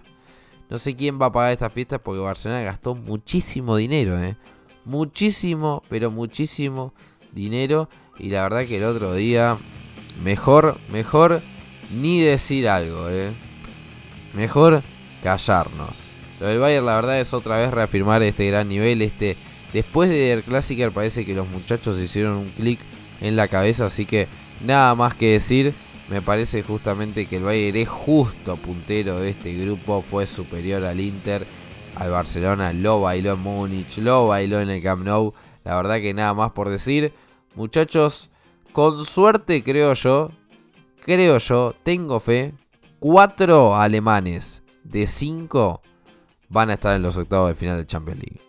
No sé quién va a pagar esta fiesta porque Barcelona gastó muchísimo dinero, ¿eh? Muchísimo, pero muchísimo dinero. Y la verdad que el otro día, mejor, mejor ni decir algo, ¿eh? Mejor callarnos. Lo del Bayern la verdad es otra vez reafirmar este gran nivel, este después de Der Klassiker parece que los muchachos hicieron un clic en la cabeza, así que nada más que decir Me parece justamente que el Bayern es justo puntero de este grupo, fue superior al Inter, al Barcelona, lo bailó en Múnich, lo bailó en el Camp Nou. La verdad que nada más por decir. Muchachos, con suerte creo yo, creo yo, tengo fe, cuatro alemanes de cinco van a estar en los octavos de final de Champions League.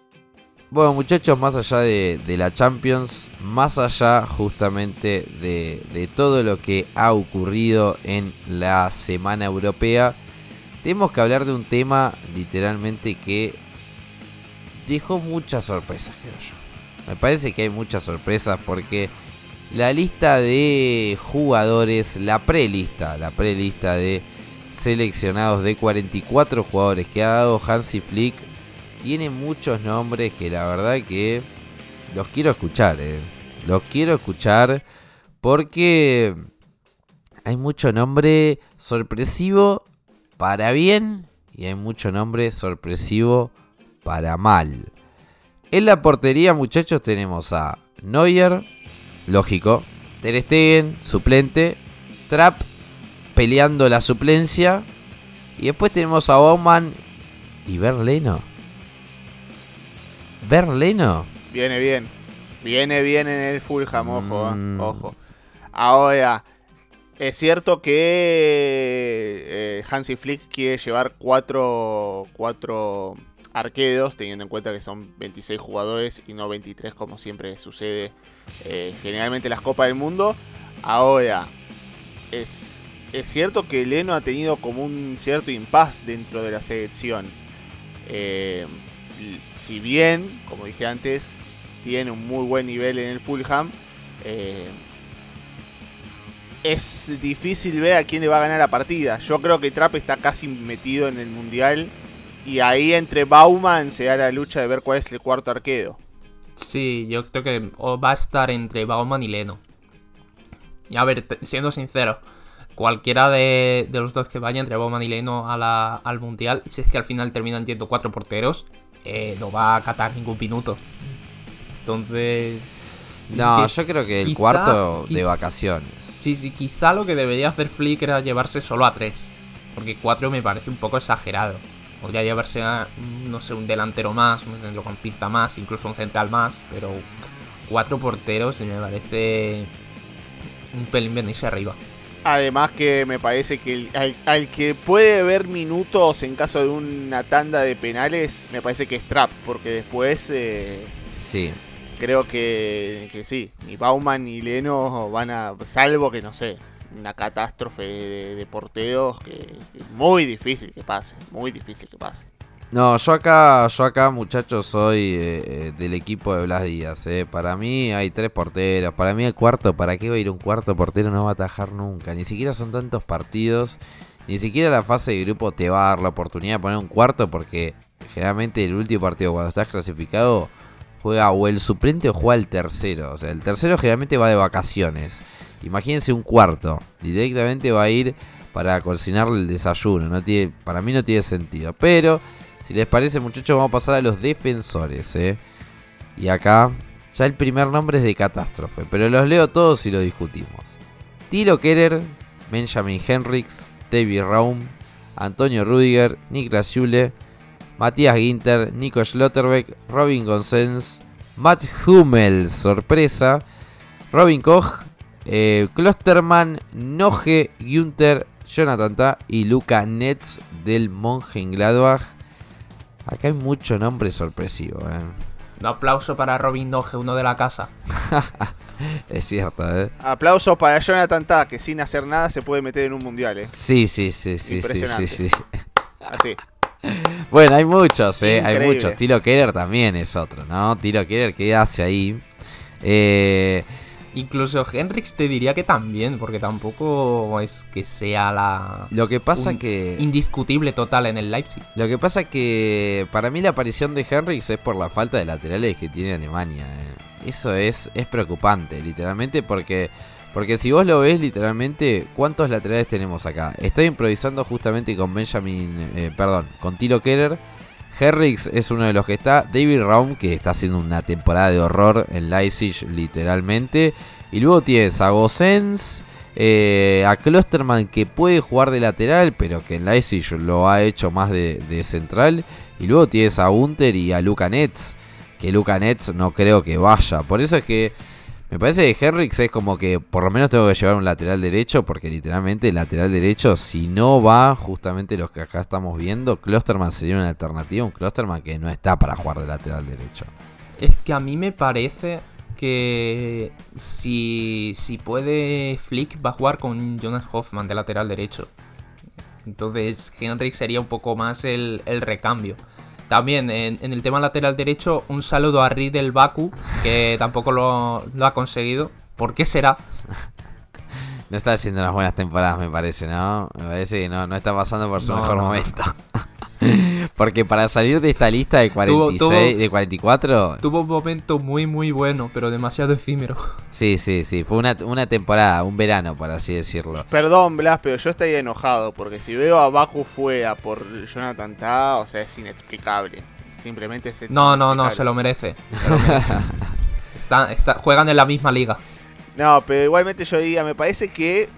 Bueno muchachos, más allá de, la Champions, más allá justamente de, de, todo lo que ha ocurrido en la Semana Europea, tenemos que hablar de un tema literalmente que dejó muchas sorpresas, creo yo. Me parece que hay muchas sorpresas porque la lista de jugadores, la prelista, la prelista de seleccionados de 44 jugadores que ha dado Hansi Flick tiene muchos nombres que la verdad que los quiero escuchar, eh. los quiero escuchar porque hay mucho nombre sorpresivo para bien y hay mucho nombre sorpresivo para mal. En la portería, muchachos, tenemos a Neuer, lógico, Ter Stegen, suplente, Trap peleando la suplencia y después tenemos a Bauman y Berleno. Berleno. Viene bien. Viene bien en el Fulham, ojo, eh, Mm. ojo. Ahora, es cierto que eh, Hansi Flick quiere llevar cuatro, cuatro arqueros, teniendo en cuenta que son 26 jugadores y no 23 como siempre sucede eh, generalmente en las Copas del Mundo. Ahora, es, es cierto que Leno ha tenido como un cierto impas dentro de la selección. Eh, si bien, como dije antes, tiene un muy buen nivel en el Fulham, eh, es difícil ver a quién le va a ganar la partida. Yo creo que Trapp está casi metido en el mundial. Y ahí entre Bauman se da la lucha de ver cuál es el cuarto arquero. Sí, yo creo que va a estar entre Bauman y Leno. Y a ver, siendo sincero, cualquiera de, los dos que vaya entre Bauman y Leno al Mundial, si es que al final terminan yendo cuatro porteros, eh, no va a catar ningún minuto. Entonces... No, yo creo que el quizá- cuarto de vacaciones. Sí, sí, quizá lo que debería hacer Flick era llevarse solo a tres. Porque cuatro me parece un poco exagerado. Podría llevarse a, no sé, un delantero más, un centrocampista más, incluso un central más. Pero cuatro porteros me parece un pelín venirse arriba. Además que me parece que el- al, al que puede ver minutos en caso de una tanda de penales, me parece que es Trapp. Porque después eh, Sí. creo que, que sí, ni Bauman ni Leno van a, salvo que no sé, una catástrofe de, de porteros que, que es muy difícil que pase, muy difícil que pase. No, yo acá, yo acá, muchachos, soy eh, eh, del equipo de Blas Díaz. eh. Para mí hay tres porteros. Para mí el cuarto, ¿para qué va a ir un cuarto portero? No va a atajar nunca. Ni siquiera son tantos partidos. Ni siquiera la fase de grupo te va a dar la oportunidad de poner un cuarto porque generalmente el último partido cuando estás clasificado juega o el suplente o juega el tercero. O sea, el tercero generalmente va de vacaciones. Imagínense un cuarto. Directamente va a ir para cocinarle el desayuno. No para mí no tiene sentido. Pero, si les parece muchachos, vamos a pasar a los defensores. ¿eh? Y acá, ya el primer nombre es de catástrofe. Pero los leo todos y lo discutimos. Tilo Kerer, Benjamin Henriks, David Raum, Antonio Rudiger, Niklas Schule, Matías Ginter, Nico Schlotterbeck, Robin Gonsens, Matt Hummel, sorpresa, Robin Koch, eh, Klosterman, Noge, Günther, Jonathan Ta y Luca Netz del Mönchengladbach. Acá hay mucho nombre sorpresivo, eh. Un aplauso para Robin Doge, uno de la casa. es cierto, eh. Aplausos para Jonathan Ta, que sin hacer nada se puede meter en un mundial, ¿eh? Sí, sí, sí, sí, sí, Impresionante. sí, sí. Así. Bueno, hay muchos, eh, hay muchos. Tilo Keller también es otro, ¿no? Tilo Keller, ¿qué hace ahí? Eh, Incluso Henrix te diría que también, porque tampoco es que sea la lo que pasa Un que... indiscutible total en el Leipzig. Lo que pasa que para mí la aparición de Henrix es por la falta de laterales que tiene Alemania. eh. Eso es, es preocupante, literalmente, porque, porque si vos lo ves literalmente, ¿cuántos laterales tenemos acá? Está improvisando justamente con Benjamin, eh, perdón, con Tilo Keller. Henrix es uno de los que está. David Raum, que está haciendo una temporada de horror en Leipzig, literalmente. Y luego tienes a Gosens, eh, a Klosterman que puede jugar de lateral, pero que en Leipzig lo ha hecho más de, central. Y luego tienes a Gunter y a Luca Netz, que Luca Netz no creo que vaya. Por eso es que me parece que Henrix es como que por lo menos tengo que llevar un lateral derecho, porque literalmente el lateral derecho, si no va justamente los que acá estamos viendo, Klosterman sería una alternativa, un Klosterman que no está para jugar de lateral derecho. Es que a mí me parece que si, si puede Flick va a jugar con Jonas Hoffman de lateral derecho. Entonces Henrix sería un poco más el, el recambio. También en, en, el tema lateral derecho, un saludo a Riddle Baku, que tampoco lo, lo, ha conseguido. ¿Por qué será? No está haciendo unas buenas temporadas, me parece, ¿no? Me parece que no, no está pasando por su no, mejor no. momento. Porque para salir de esta lista de 46, tuvo, tuvo, de 44. Tuvo un momento muy, muy bueno, pero demasiado efímero. Sí, sí, sí. Fue una, una temporada, un verano, por así decirlo. Perdón, Blas, pero yo estaría enojado. Porque si veo a Baku fuera por Jonathan Ta, o sea, es inexplicable. Simplemente es. No, no, no, se lo merece. Se lo merece. está, está, juegan en la misma liga. No, pero igualmente yo diría, me parece que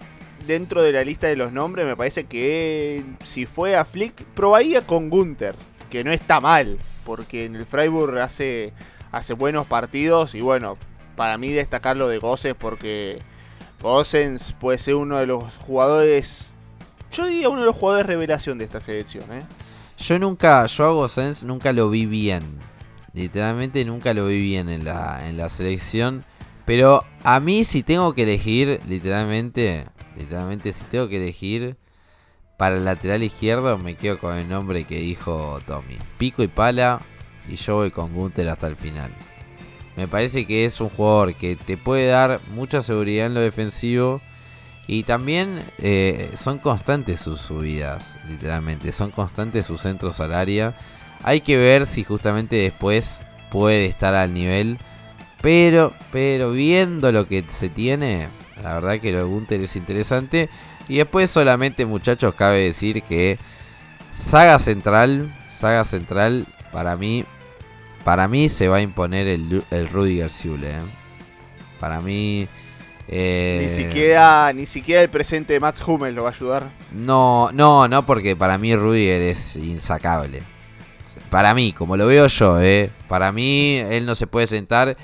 dentro de la lista de los nombres, me parece que si fue a Flick, probaría con Gunther, que no está mal, porque en el Freiburg hace, hace buenos partidos y bueno, para mí destacarlo de Gossens porque Gossens puede ser uno de los jugadores, yo diría uno de los jugadores revelación de esta selección. ¿eh? Yo nunca, yo a Gossens nunca lo vi bien, literalmente nunca lo vi bien en la, en la selección. Pero a mí si tengo que elegir, literalmente, literalmente si tengo que elegir para el lateral izquierdo, me quedo con el nombre que dijo Tommy. Pico y pala y yo voy con Gunther hasta el final. Me parece que es un jugador que te puede dar mucha seguridad en lo defensivo. Y también eh, son constantes sus subidas, literalmente. Son constantes sus centros al área. Hay que ver si justamente después puede estar al nivel pero, pero viendo lo que se tiene, la verdad que lo de Gunter es interesante. Y después solamente muchachos cabe decir que Saga Central, Saga Central para mí, para mí se va a imponer el, el Rudiger Zule. ¿eh? Para mí... Eh, ni siquiera ni siquiera el presente de Max Hummel lo va a ayudar. No, no, no, porque para mí Rudiger es insacable. Para mí, como lo veo yo, ¿eh? para mí él no se puede sentar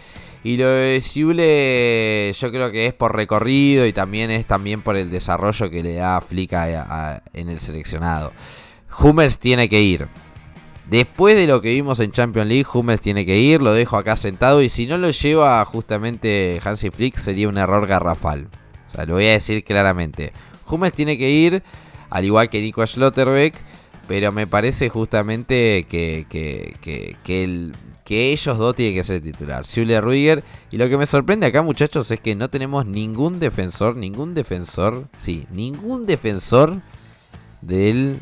y lo de Sible yo creo que es por recorrido y también es también por el desarrollo que le da Flick en el seleccionado. Hummels tiene que ir. Después de lo que vimos en Champions League, Hummels tiene que ir, lo dejo acá sentado y si no lo lleva justamente Hansi Flick sería un error garrafal. O sea, lo voy a decir claramente. Hummels tiene que ir, al igual que Nico Schlotterbeck, pero me parece justamente que, que, que, que el, que ellos dos tienen que ser titular, Julia Ruiger. Y lo que me sorprende acá, muchachos, es que no tenemos ningún defensor, ningún defensor, sí, ningún defensor del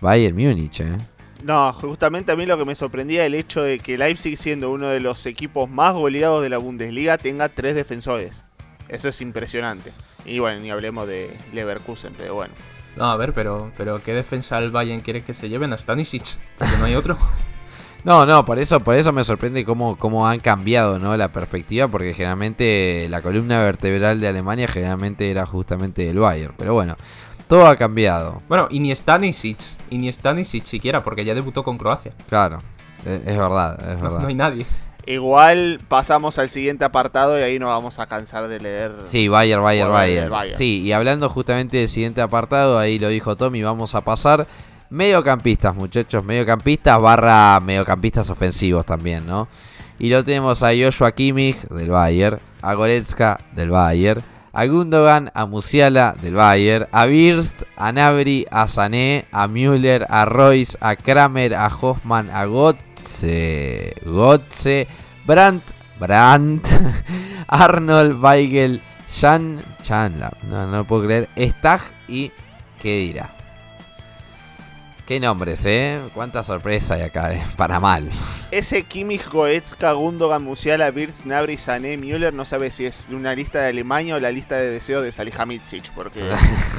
Bayern Múnich, ¿eh? No, justamente a mí lo que me sorprendía el hecho de que Leipzig, siendo uno de los equipos más goleados de la Bundesliga, tenga tres defensores. Eso es impresionante. Y bueno, ni hablemos de Leverkusen, pero bueno. No, a ver, pero, pero ¿qué defensa del Bayern quiere que se lleven a Stanisic? Porque no hay otro. No, no, por eso, por eso me sorprende cómo, cómo han cambiado ¿no? la perspectiva, porque generalmente la columna vertebral de Alemania generalmente era justamente el Bayern. Pero bueno, todo ha cambiado. Bueno, y ni Stanisic, y ni Stanisic siquiera, porque ya debutó con Croacia. Claro, es, es verdad, es verdad. no hay nadie. Igual pasamos al siguiente apartado y ahí nos vamos a cansar de leer. Sí, Bayern, Bayern, jugadores del Bayern. Bayern. Sí, y hablando justamente del siguiente apartado, ahí lo dijo Tommy, vamos a pasar. Mediocampistas, muchachos, mediocampistas barra mediocampistas ofensivos también, ¿no? Y lo tenemos a Joshua Kimmich del Bayern, a Goretzka del Bayern, a Gundogan, a Musiala del Bayern, a Birst, a Nabri, a Sané, a Müller, a Royce, a Kramer, a Hoffman, a Gotze, Gotze, Brandt, Brandt, Arnold, Weigel, Jan, Chandler, no, no lo puedo creer, Stag y ¿qué dirá? Qué nombres, ¿eh? Cuánta sorpresa hay acá, eh, para mal. Ese Kimmich, Goetzka, Gundogan, Musiala, Birz, Nabri, Sané, Müller no sabe si es una lista de Alemania o la lista de deseos de Salihamidzic, porque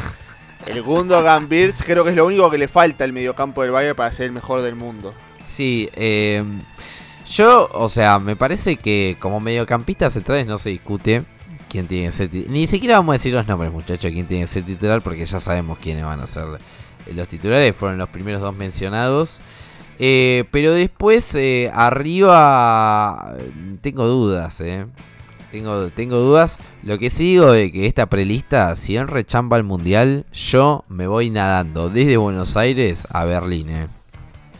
el Gundogan, Birz creo que es lo único que le falta al mediocampo del Bayern para ser el mejor del mundo. Sí, eh, yo, o sea, me parece que como mediocampista centrales no se discute. quién tiene que ser titular. Ni siquiera vamos a decir los nombres, muchachos, quién tiene que ser titular, porque ya sabemos quiénes van a ser los titulares. Fueron los primeros dos mencionados. Eh, pero después, eh, arriba, tengo dudas, eh. Tengo, tengo dudas. Lo que sigo de que esta prelista, si él rechamba al mundial, yo me voy nadando desde Buenos Aires a Berlín, eh.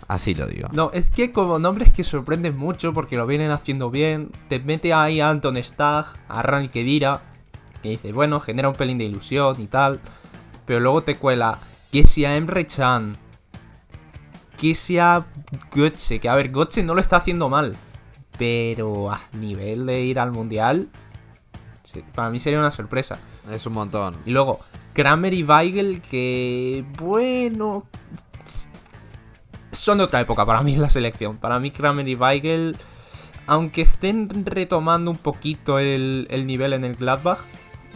Así lo digo. No, es que como nombres que sorprenden mucho porque lo vienen haciendo bien. Te mete ahí a Anton Stagg, a Rani Kedira, que dice, bueno, genera un pelín de ilusión y tal. Pero luego te cuela que sea Emre Chan, que sea Götze, que a ver, Götze no lo está haciendo mal. Pero a nivel de ir al mundial, para mí sería una sorpresa. Es un montón. Y luego, Kramer y Weigel, que bueno, son de otra época para mí en la selección. Para mí Kramer y Weigel, aunque estén retomando un poquito el, nivel en el Gladbach,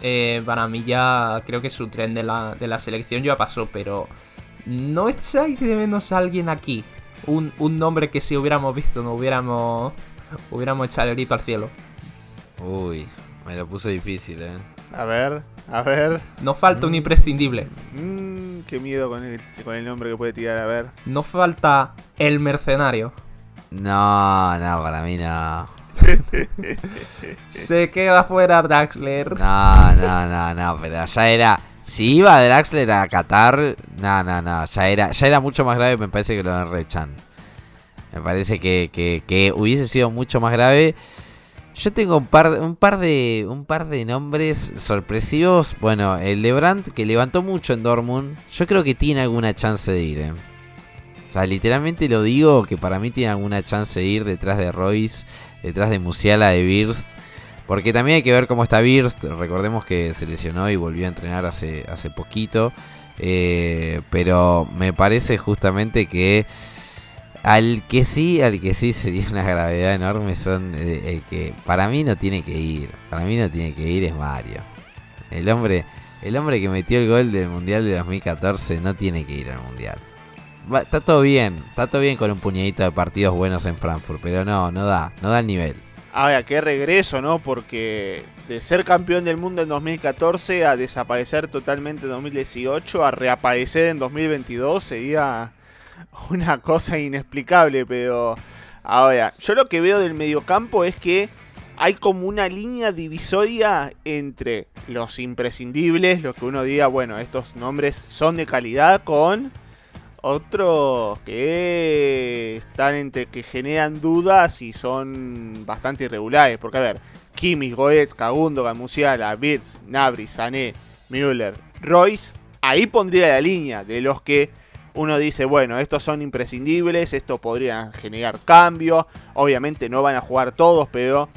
eh, para mí ya creo que su tren de la, de la selección ya pasó, pero no echáis de menos a alguien aquí. Un, un nombre que si hubiéramos visto no hubiéramos, hubiéramos echado el grito al cielo. Uy, me lo puse difícil, eh. A ver, a ver. No falta un mm. imprescindible. Mmm, qué miedo con el, con el nombre que puede tirar, a ver. No falta el mercenario. No, no, para mí no. Se queda fuera Draxler. No, no, no, no, pero ya era. Si iba Draxler a Qatar, no, no, no, ya era, ya era mucho más grave, me parece que lo de Rechan. Me parece que, que, hubiese sido mucho más grave. Yo tengo un par, un par de un par de nombres sorpresivos. Bueno, el de Brandt que levantó mucho en Dortmund. Yo creo que tiene alguna chance de ir. Eh. O sea, literalmente lo digo que para mí tiene alguna chance de ir detrás de Royce, detrás de Musiala, de Birst. Porque también hay que ver cómo está Birst. Recordemos que se lesionó y volvió a entrenar hace, hace poquito. Eh, pero me parece justamente que al que sí, al que sí sería una gravedad enorme son eh, el que para mí no tiene que ir. Para mí no tiene que ir es Mario. El hombre, el hombre que metió el gol del Mundial de 2014 no tiene que ir al Mundial. Está todo bien, está todo bien con un puñadito de partidos buenos en Frankfurt, pero no, no da, no da el nivel. Ahora, qué regreso, ¿no? Porque de ser campeón del mundo en 2014 a desaparecer totalmente en 2018, a reaparecer en 2022 sería una cosa inexplicable, pero ahora, yo lo que veo del mediocampo es que hay como una línea divisoria entre los imprescindibles, los que uno diga, bueno, estos nombres son de calidad, con otros que están entre que generan dudas y son bastante irregulares. Porque, a ver, Kimmich, Goetz, Gundogan, Musiala, Birz, Nabri, Sané, Müller, Royce, ahí pondría la línea de los que uno dice, bueno, estos son imprescindibles, esto podría generar cambio, obviamente no van a jugar todos, pero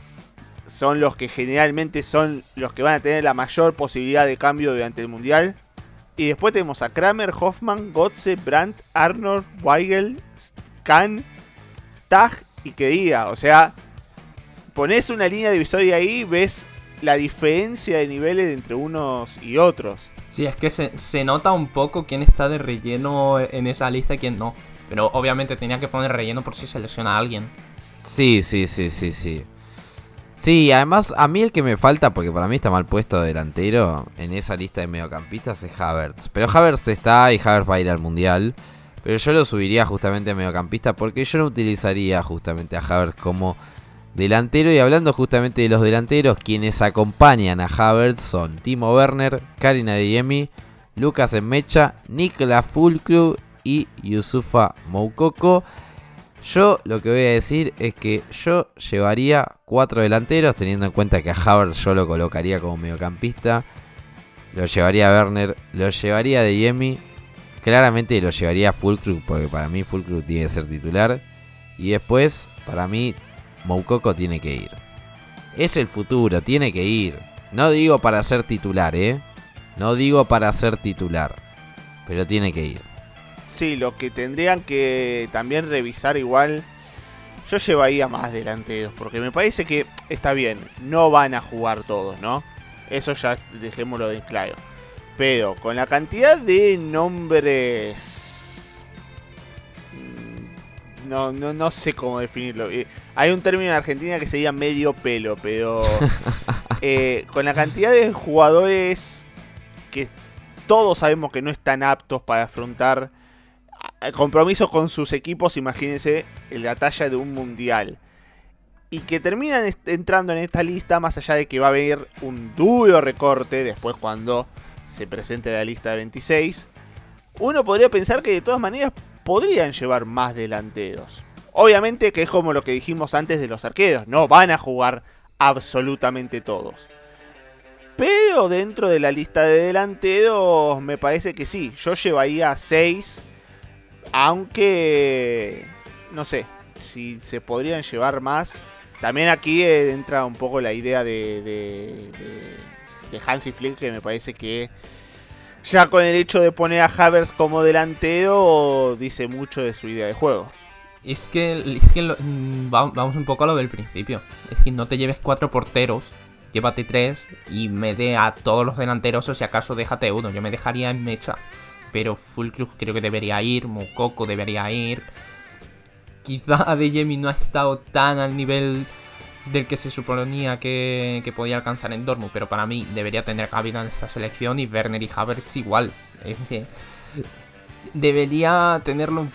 son los que generalmente son los que van a tener la mayor posibilidad de cambio durante el Mundial. Y después tenemos a Kramer, Hoffman, Gotze, Brandt, Arnold, Weigel, Kahn, Stag y Kedira. O sea, pones una línea divisoria ahí, ves la diferencia de niveles entre unos y otros. Sí, es que se, nota un poco quién está de relleno en esa lista y quién no. Pero obviamente tenía que poner relleno por si se lesiona a alguien. Sí, sí, sí, sí, sí. Sí, además a mí el que me falta, porque para mí está mal puesto delantero en esa lista de mediocampistas es Havertz. Pero Havertz está y Havertz va a ir al Mundial. Pero yo lo subiría justamente a mediocampista porque yo no utilizaría justamente a Havertz como delantero. Y hablando justamente de los delanteros, quienes acompañan a Havertz son Timo Werner, Karina Diemi, Lucas Enmecha, Nikla Fulcru y Yusufa Moukoko. Yo lo que voy a decir es que yo llevaría cuatro delanteros, teniendo en cuenta que a Havertz yo lo colocaría como mediocampista. Lo llevaría a Werner, lo llevaría a Yemi. Claramente lo llevaría a porque para mí Fulcru tiene que ser titular. Y después, para mí, Moukoko tiene que ir. Es el futuro, tiene que ir. No digo para ser titular, ¿eh? No digo para ser titular. Pero tiene que ir. Sí, lo que tendrían que también revisar igual. Yo llevaría más delanteros. Porque me parece que está bien. No van a jugar todos, ¿no? Eso ya dejémoslo de claro. Pero con la cantidad de nombres no, no, no sé cómo definirlo. Eh, hay un término en Argentina que sería medio pelo, pero eh, con la cantidad de jugadores que todos sabemos que no están aptos para afrontar compromisos con sus equipos, imagínense la talla de un mundial. Y que terminan entrando en esta lista, más allá de que va a haber un duro recorte después cuando se presente la lista de 26. Uno podría pensar que de todas maneras podrían llevar más delanteros. Obviamente que es como lo que dijimos antes de los arqueros, no van a jugar absolutamente todos. Pero dentro de la lista de delanteros me parece que sí, yo llevaría 6 aunque, no sé, si se podrían llevar más. También aquí eh, entra un poco la idea de, de, de, Hansi Flick, que me parece que ya con el hecho de poner a Havers como delantero, dice mucho de su idea de juego. Es que, mm, vamos un poco a lo del principio. Es que no te lleves cuatro porteros, llévate tres y mete a todos los delanteros o si acaso déjate uno. Yo me dejaría en mecha pero Full Cruz creo que debería ir, Mukoko debería ir. Quizá Adeyemi no ha estado tan al nivel del que se suponía que, podía alcanzar en Dortmund, pero para mí debería tener cabida en esta selección y Werner y Havertz igual. Es que debería tenerlo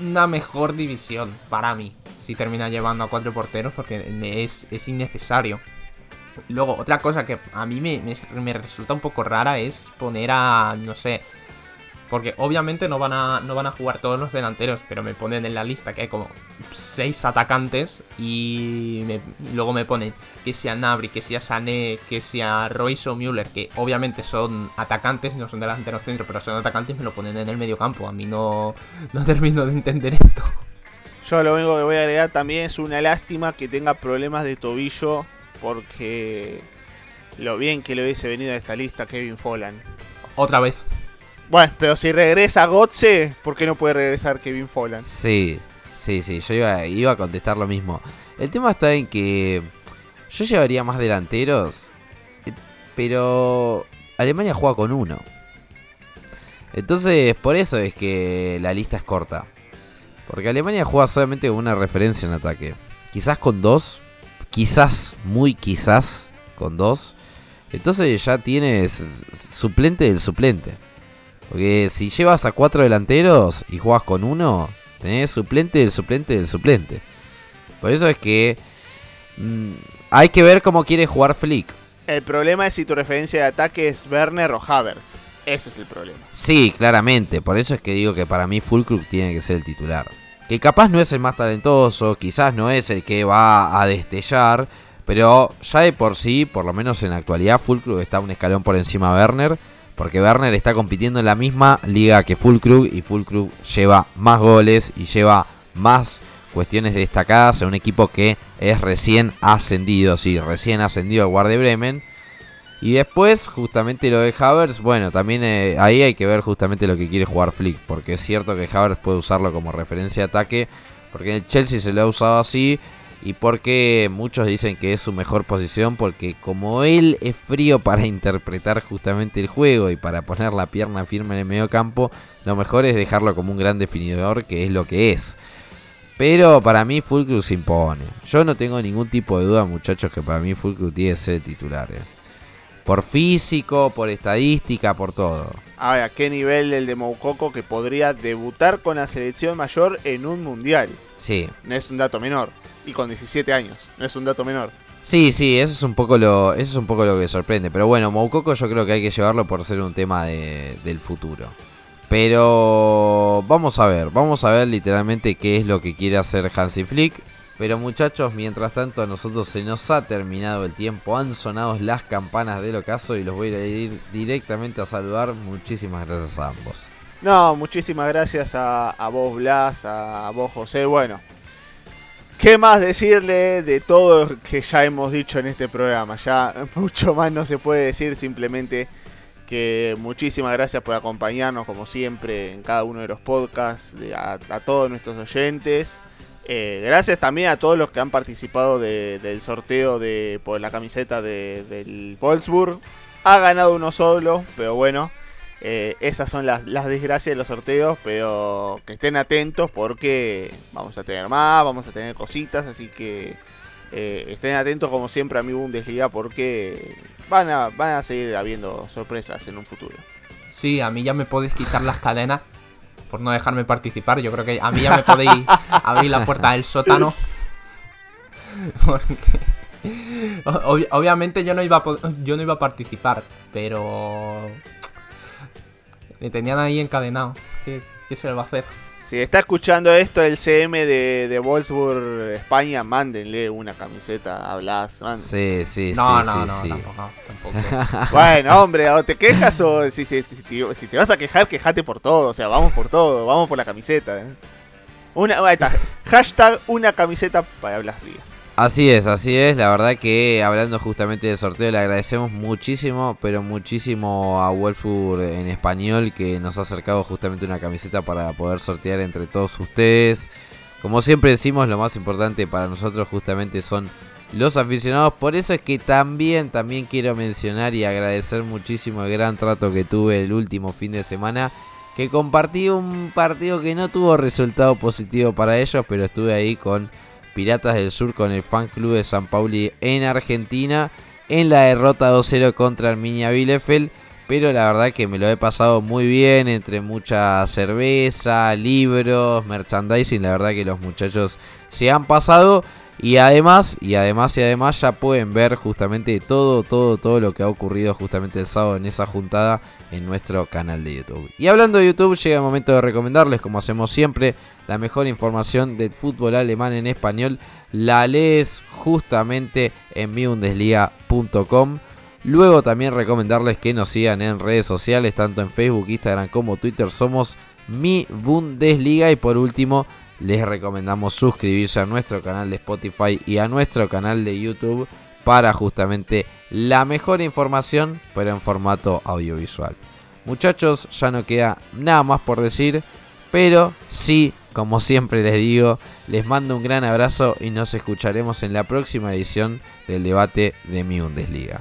una mejor división para mí si termina llevando a cuatro porteros porque es, es innecesario. Luego, otra cosa que a mí me, me resulta un poco rara es poner a, no sé, porque obviamente no van, a, no van a jugar todos los delanteros, pero me ponen en la lista que hay como 6 atacantes y luego me ponen que sea Nabri, que sea Sané, que sea Royce o Müller, que obviamente son atacantes, no son delanteros centro, pero son atacantes, me lo ponen en el medio campo. A mí no, no termino de entender esto. Yo lo único que voy a agregar también es una lástima que tenga problemas de tobillo, porque lo bien que le hubiese venido a esta lista Kevin Follan. Otra vez. Bueno, pero si regresa Gotze, ¿por qué no puede regresar Kevin Folland? Sí, sí, sí, yo iba, a contestar lo mismo. El tema está en que yo llevaría más delanteros, eh, pero Alemania juega con uno. Entonces, por eso es que la lista es corta. Porque Alemania juega solamente con una referencia en ataque. Quizás con dos, quizás, muy quizás, con dos. Entonces ya tienes suplente del suplente. Porque si llevas a cuatro delanteros y juegas con uno, tenés suplente del suplente del suplente. Por eso es que mm, hay que ver cómo quiere jugar Flick. El problema es si tu referencia de ataque es Werner o Havertz. Ese es el problema. Sí, claramente. Por eso es que digo que para mí Fulkrug tiene que ser el titular. Que capaz no es el más talentoso, quizás no es el que va a destellar. Pero ya de por sí, por lo menos en la actualidad, Fulkrug está un escalón por encima de Werner. Porque Werner está compitiendo en la misma liga que Fulkrug y Fulkrug lleva más goles y lleva más cuestiones destacadas en un equipo que es recién ascendido, sí, recién ascendido a Guardia Bremen. Y después, justamente lo de Havers, bueno, también eh, ahí hay que ver justamente lo que quiere jugar Flick, porque es cierto que Havers puede usarlo como referencia de ataque, porque en el Chelsea se lo ha usado así, y porque muchos dicen que es su mejor posición porque como él es frío para interpretar justamente el juego y para poner la pierna firme en el medio campo, lo mejor es dejarlo como un gran definidor que es lo que es. Pero para mí Fulcrum se impone. Yo no tengo ningún tipo de duda muchachos que para mí Fulcrum tiene que ser titular. Eh. Por físico, por estadística, por todo. A qué nivel el de Moukoko que podría debutar con la selección mayor en un mundial. Sí. No es un dato menor y con 17 años. No es un dato menor. Sí, sí, eso es un poco lo, eso es un poco lo que sorprende. Pero bueno, Moukoko yo creo que hay que llevarlo por ser un tema de, del futuro. Pero vamos a ver, vamos a ver literalmente qué es lo que quiere hacer Hansi Flick. Pero muchachos, mientras tanto a nosotros se nos ha terminado el tiempo, han sonado las campanas del ocaso y los voy a ir directamente a saludar. Muchísimas gracias a ambos. No, muchísimas gracias a, a vos Blas, a vos José. Bueno, ¿Qué más decirle de todo lo que ya hemos dicho en este programa? Ya mucho más no se puede decir, simplemente que muchísimas gracias por acompañarnos como siempre en cada uno de los podcasts, a, todos nuestros oyentes. Eh, gracias también a todos los que han participado del sorteo de por la camiseta del Wolfsburg. Ha ganado uno solo, pero bueno. Eh, esas son las, desgracias de los sorteos, pero que estén atentos porque vamos a tener más, vamos a tener cositas, así que eh, estén atentos como siempre a mi Bundesliga porque van a, van a seguir habiendo sorpresas en un futuro. Sí, a mí ya me podéis quitar las cadenas por no dejarme participar. Yo creo que a mí ya me podéis abrir la puerta del sótano. Porque ob- obviamente yo no iba a yo no iba a participar, pero me tenían ahí encadenado. ¿Qué, qué se le va a hacer? Si está escuchando esto el CM de, de Wolfsburg, España, mándenle una camiseta a Blas. manden. Sí, sí, No, sí, no, sí, no, sí. tampoco, tampoco. Bueno, hombre, o te quejas o si, si- si te, si te vas a quejar, quejate por todo. O sea, vamos por todo, vamos por la camiseta. ¿eh? Una, ahí está, hashtag una camiseta para Blas Díaz. Así es, así es. La verdad que hablando justamente del sorteo, le agradecemos muchísimo, pero muchísimo a Wolfsburg en español que nos ha acercado justamente una camiseta para poder sortear entre todos ustedes. Como siempre decimos, lo más importante para nosotros justamente son los aficionados. Por eso es que también, también quiero mencionar y agradecer muchísimo el gran trato que tuve el último fin de semana. Que compartí un partido que no tuvo resultado positivo para ellos, pero estuve ahí con Piratas del Sur con el fan club de San Pauli en Argentina en la derrota 2-0 contra Arminia Bielefeld. Pero la verdad que me lo he pasado muy bien entre mucha cerveza, libros, merchandising. La verdad que los muchachos se han pasado. Y además, y además, y además ya pueden ver justamente todo, todo, todo lo que ha ocurrido justamente el sábado en esa juntada en nuestro canal de YouTube. Y hablando de YouTube, llega el momento de recomendarles, como hacemos siempre, la mejor información del fútbol alemán en español. La lees justamente en miundesliga.com. Luego también recomendarles que nos sigan en redes sociales, tanto en Facebook, Instagram como Twitter. Somos Mi Bundesliga. Y por último, les recomendamos suscribirse a nuestro canal de Spotify y a nuestro canal de YouTube para justamente la mejor información, pero en formato audiovisual. Muchachos, ya no queda nada más por decir, pero sí, como siempre les digo, les mando un gran abrazo y nos escucharemos en la próxima edición del debate de mi Bundesliga.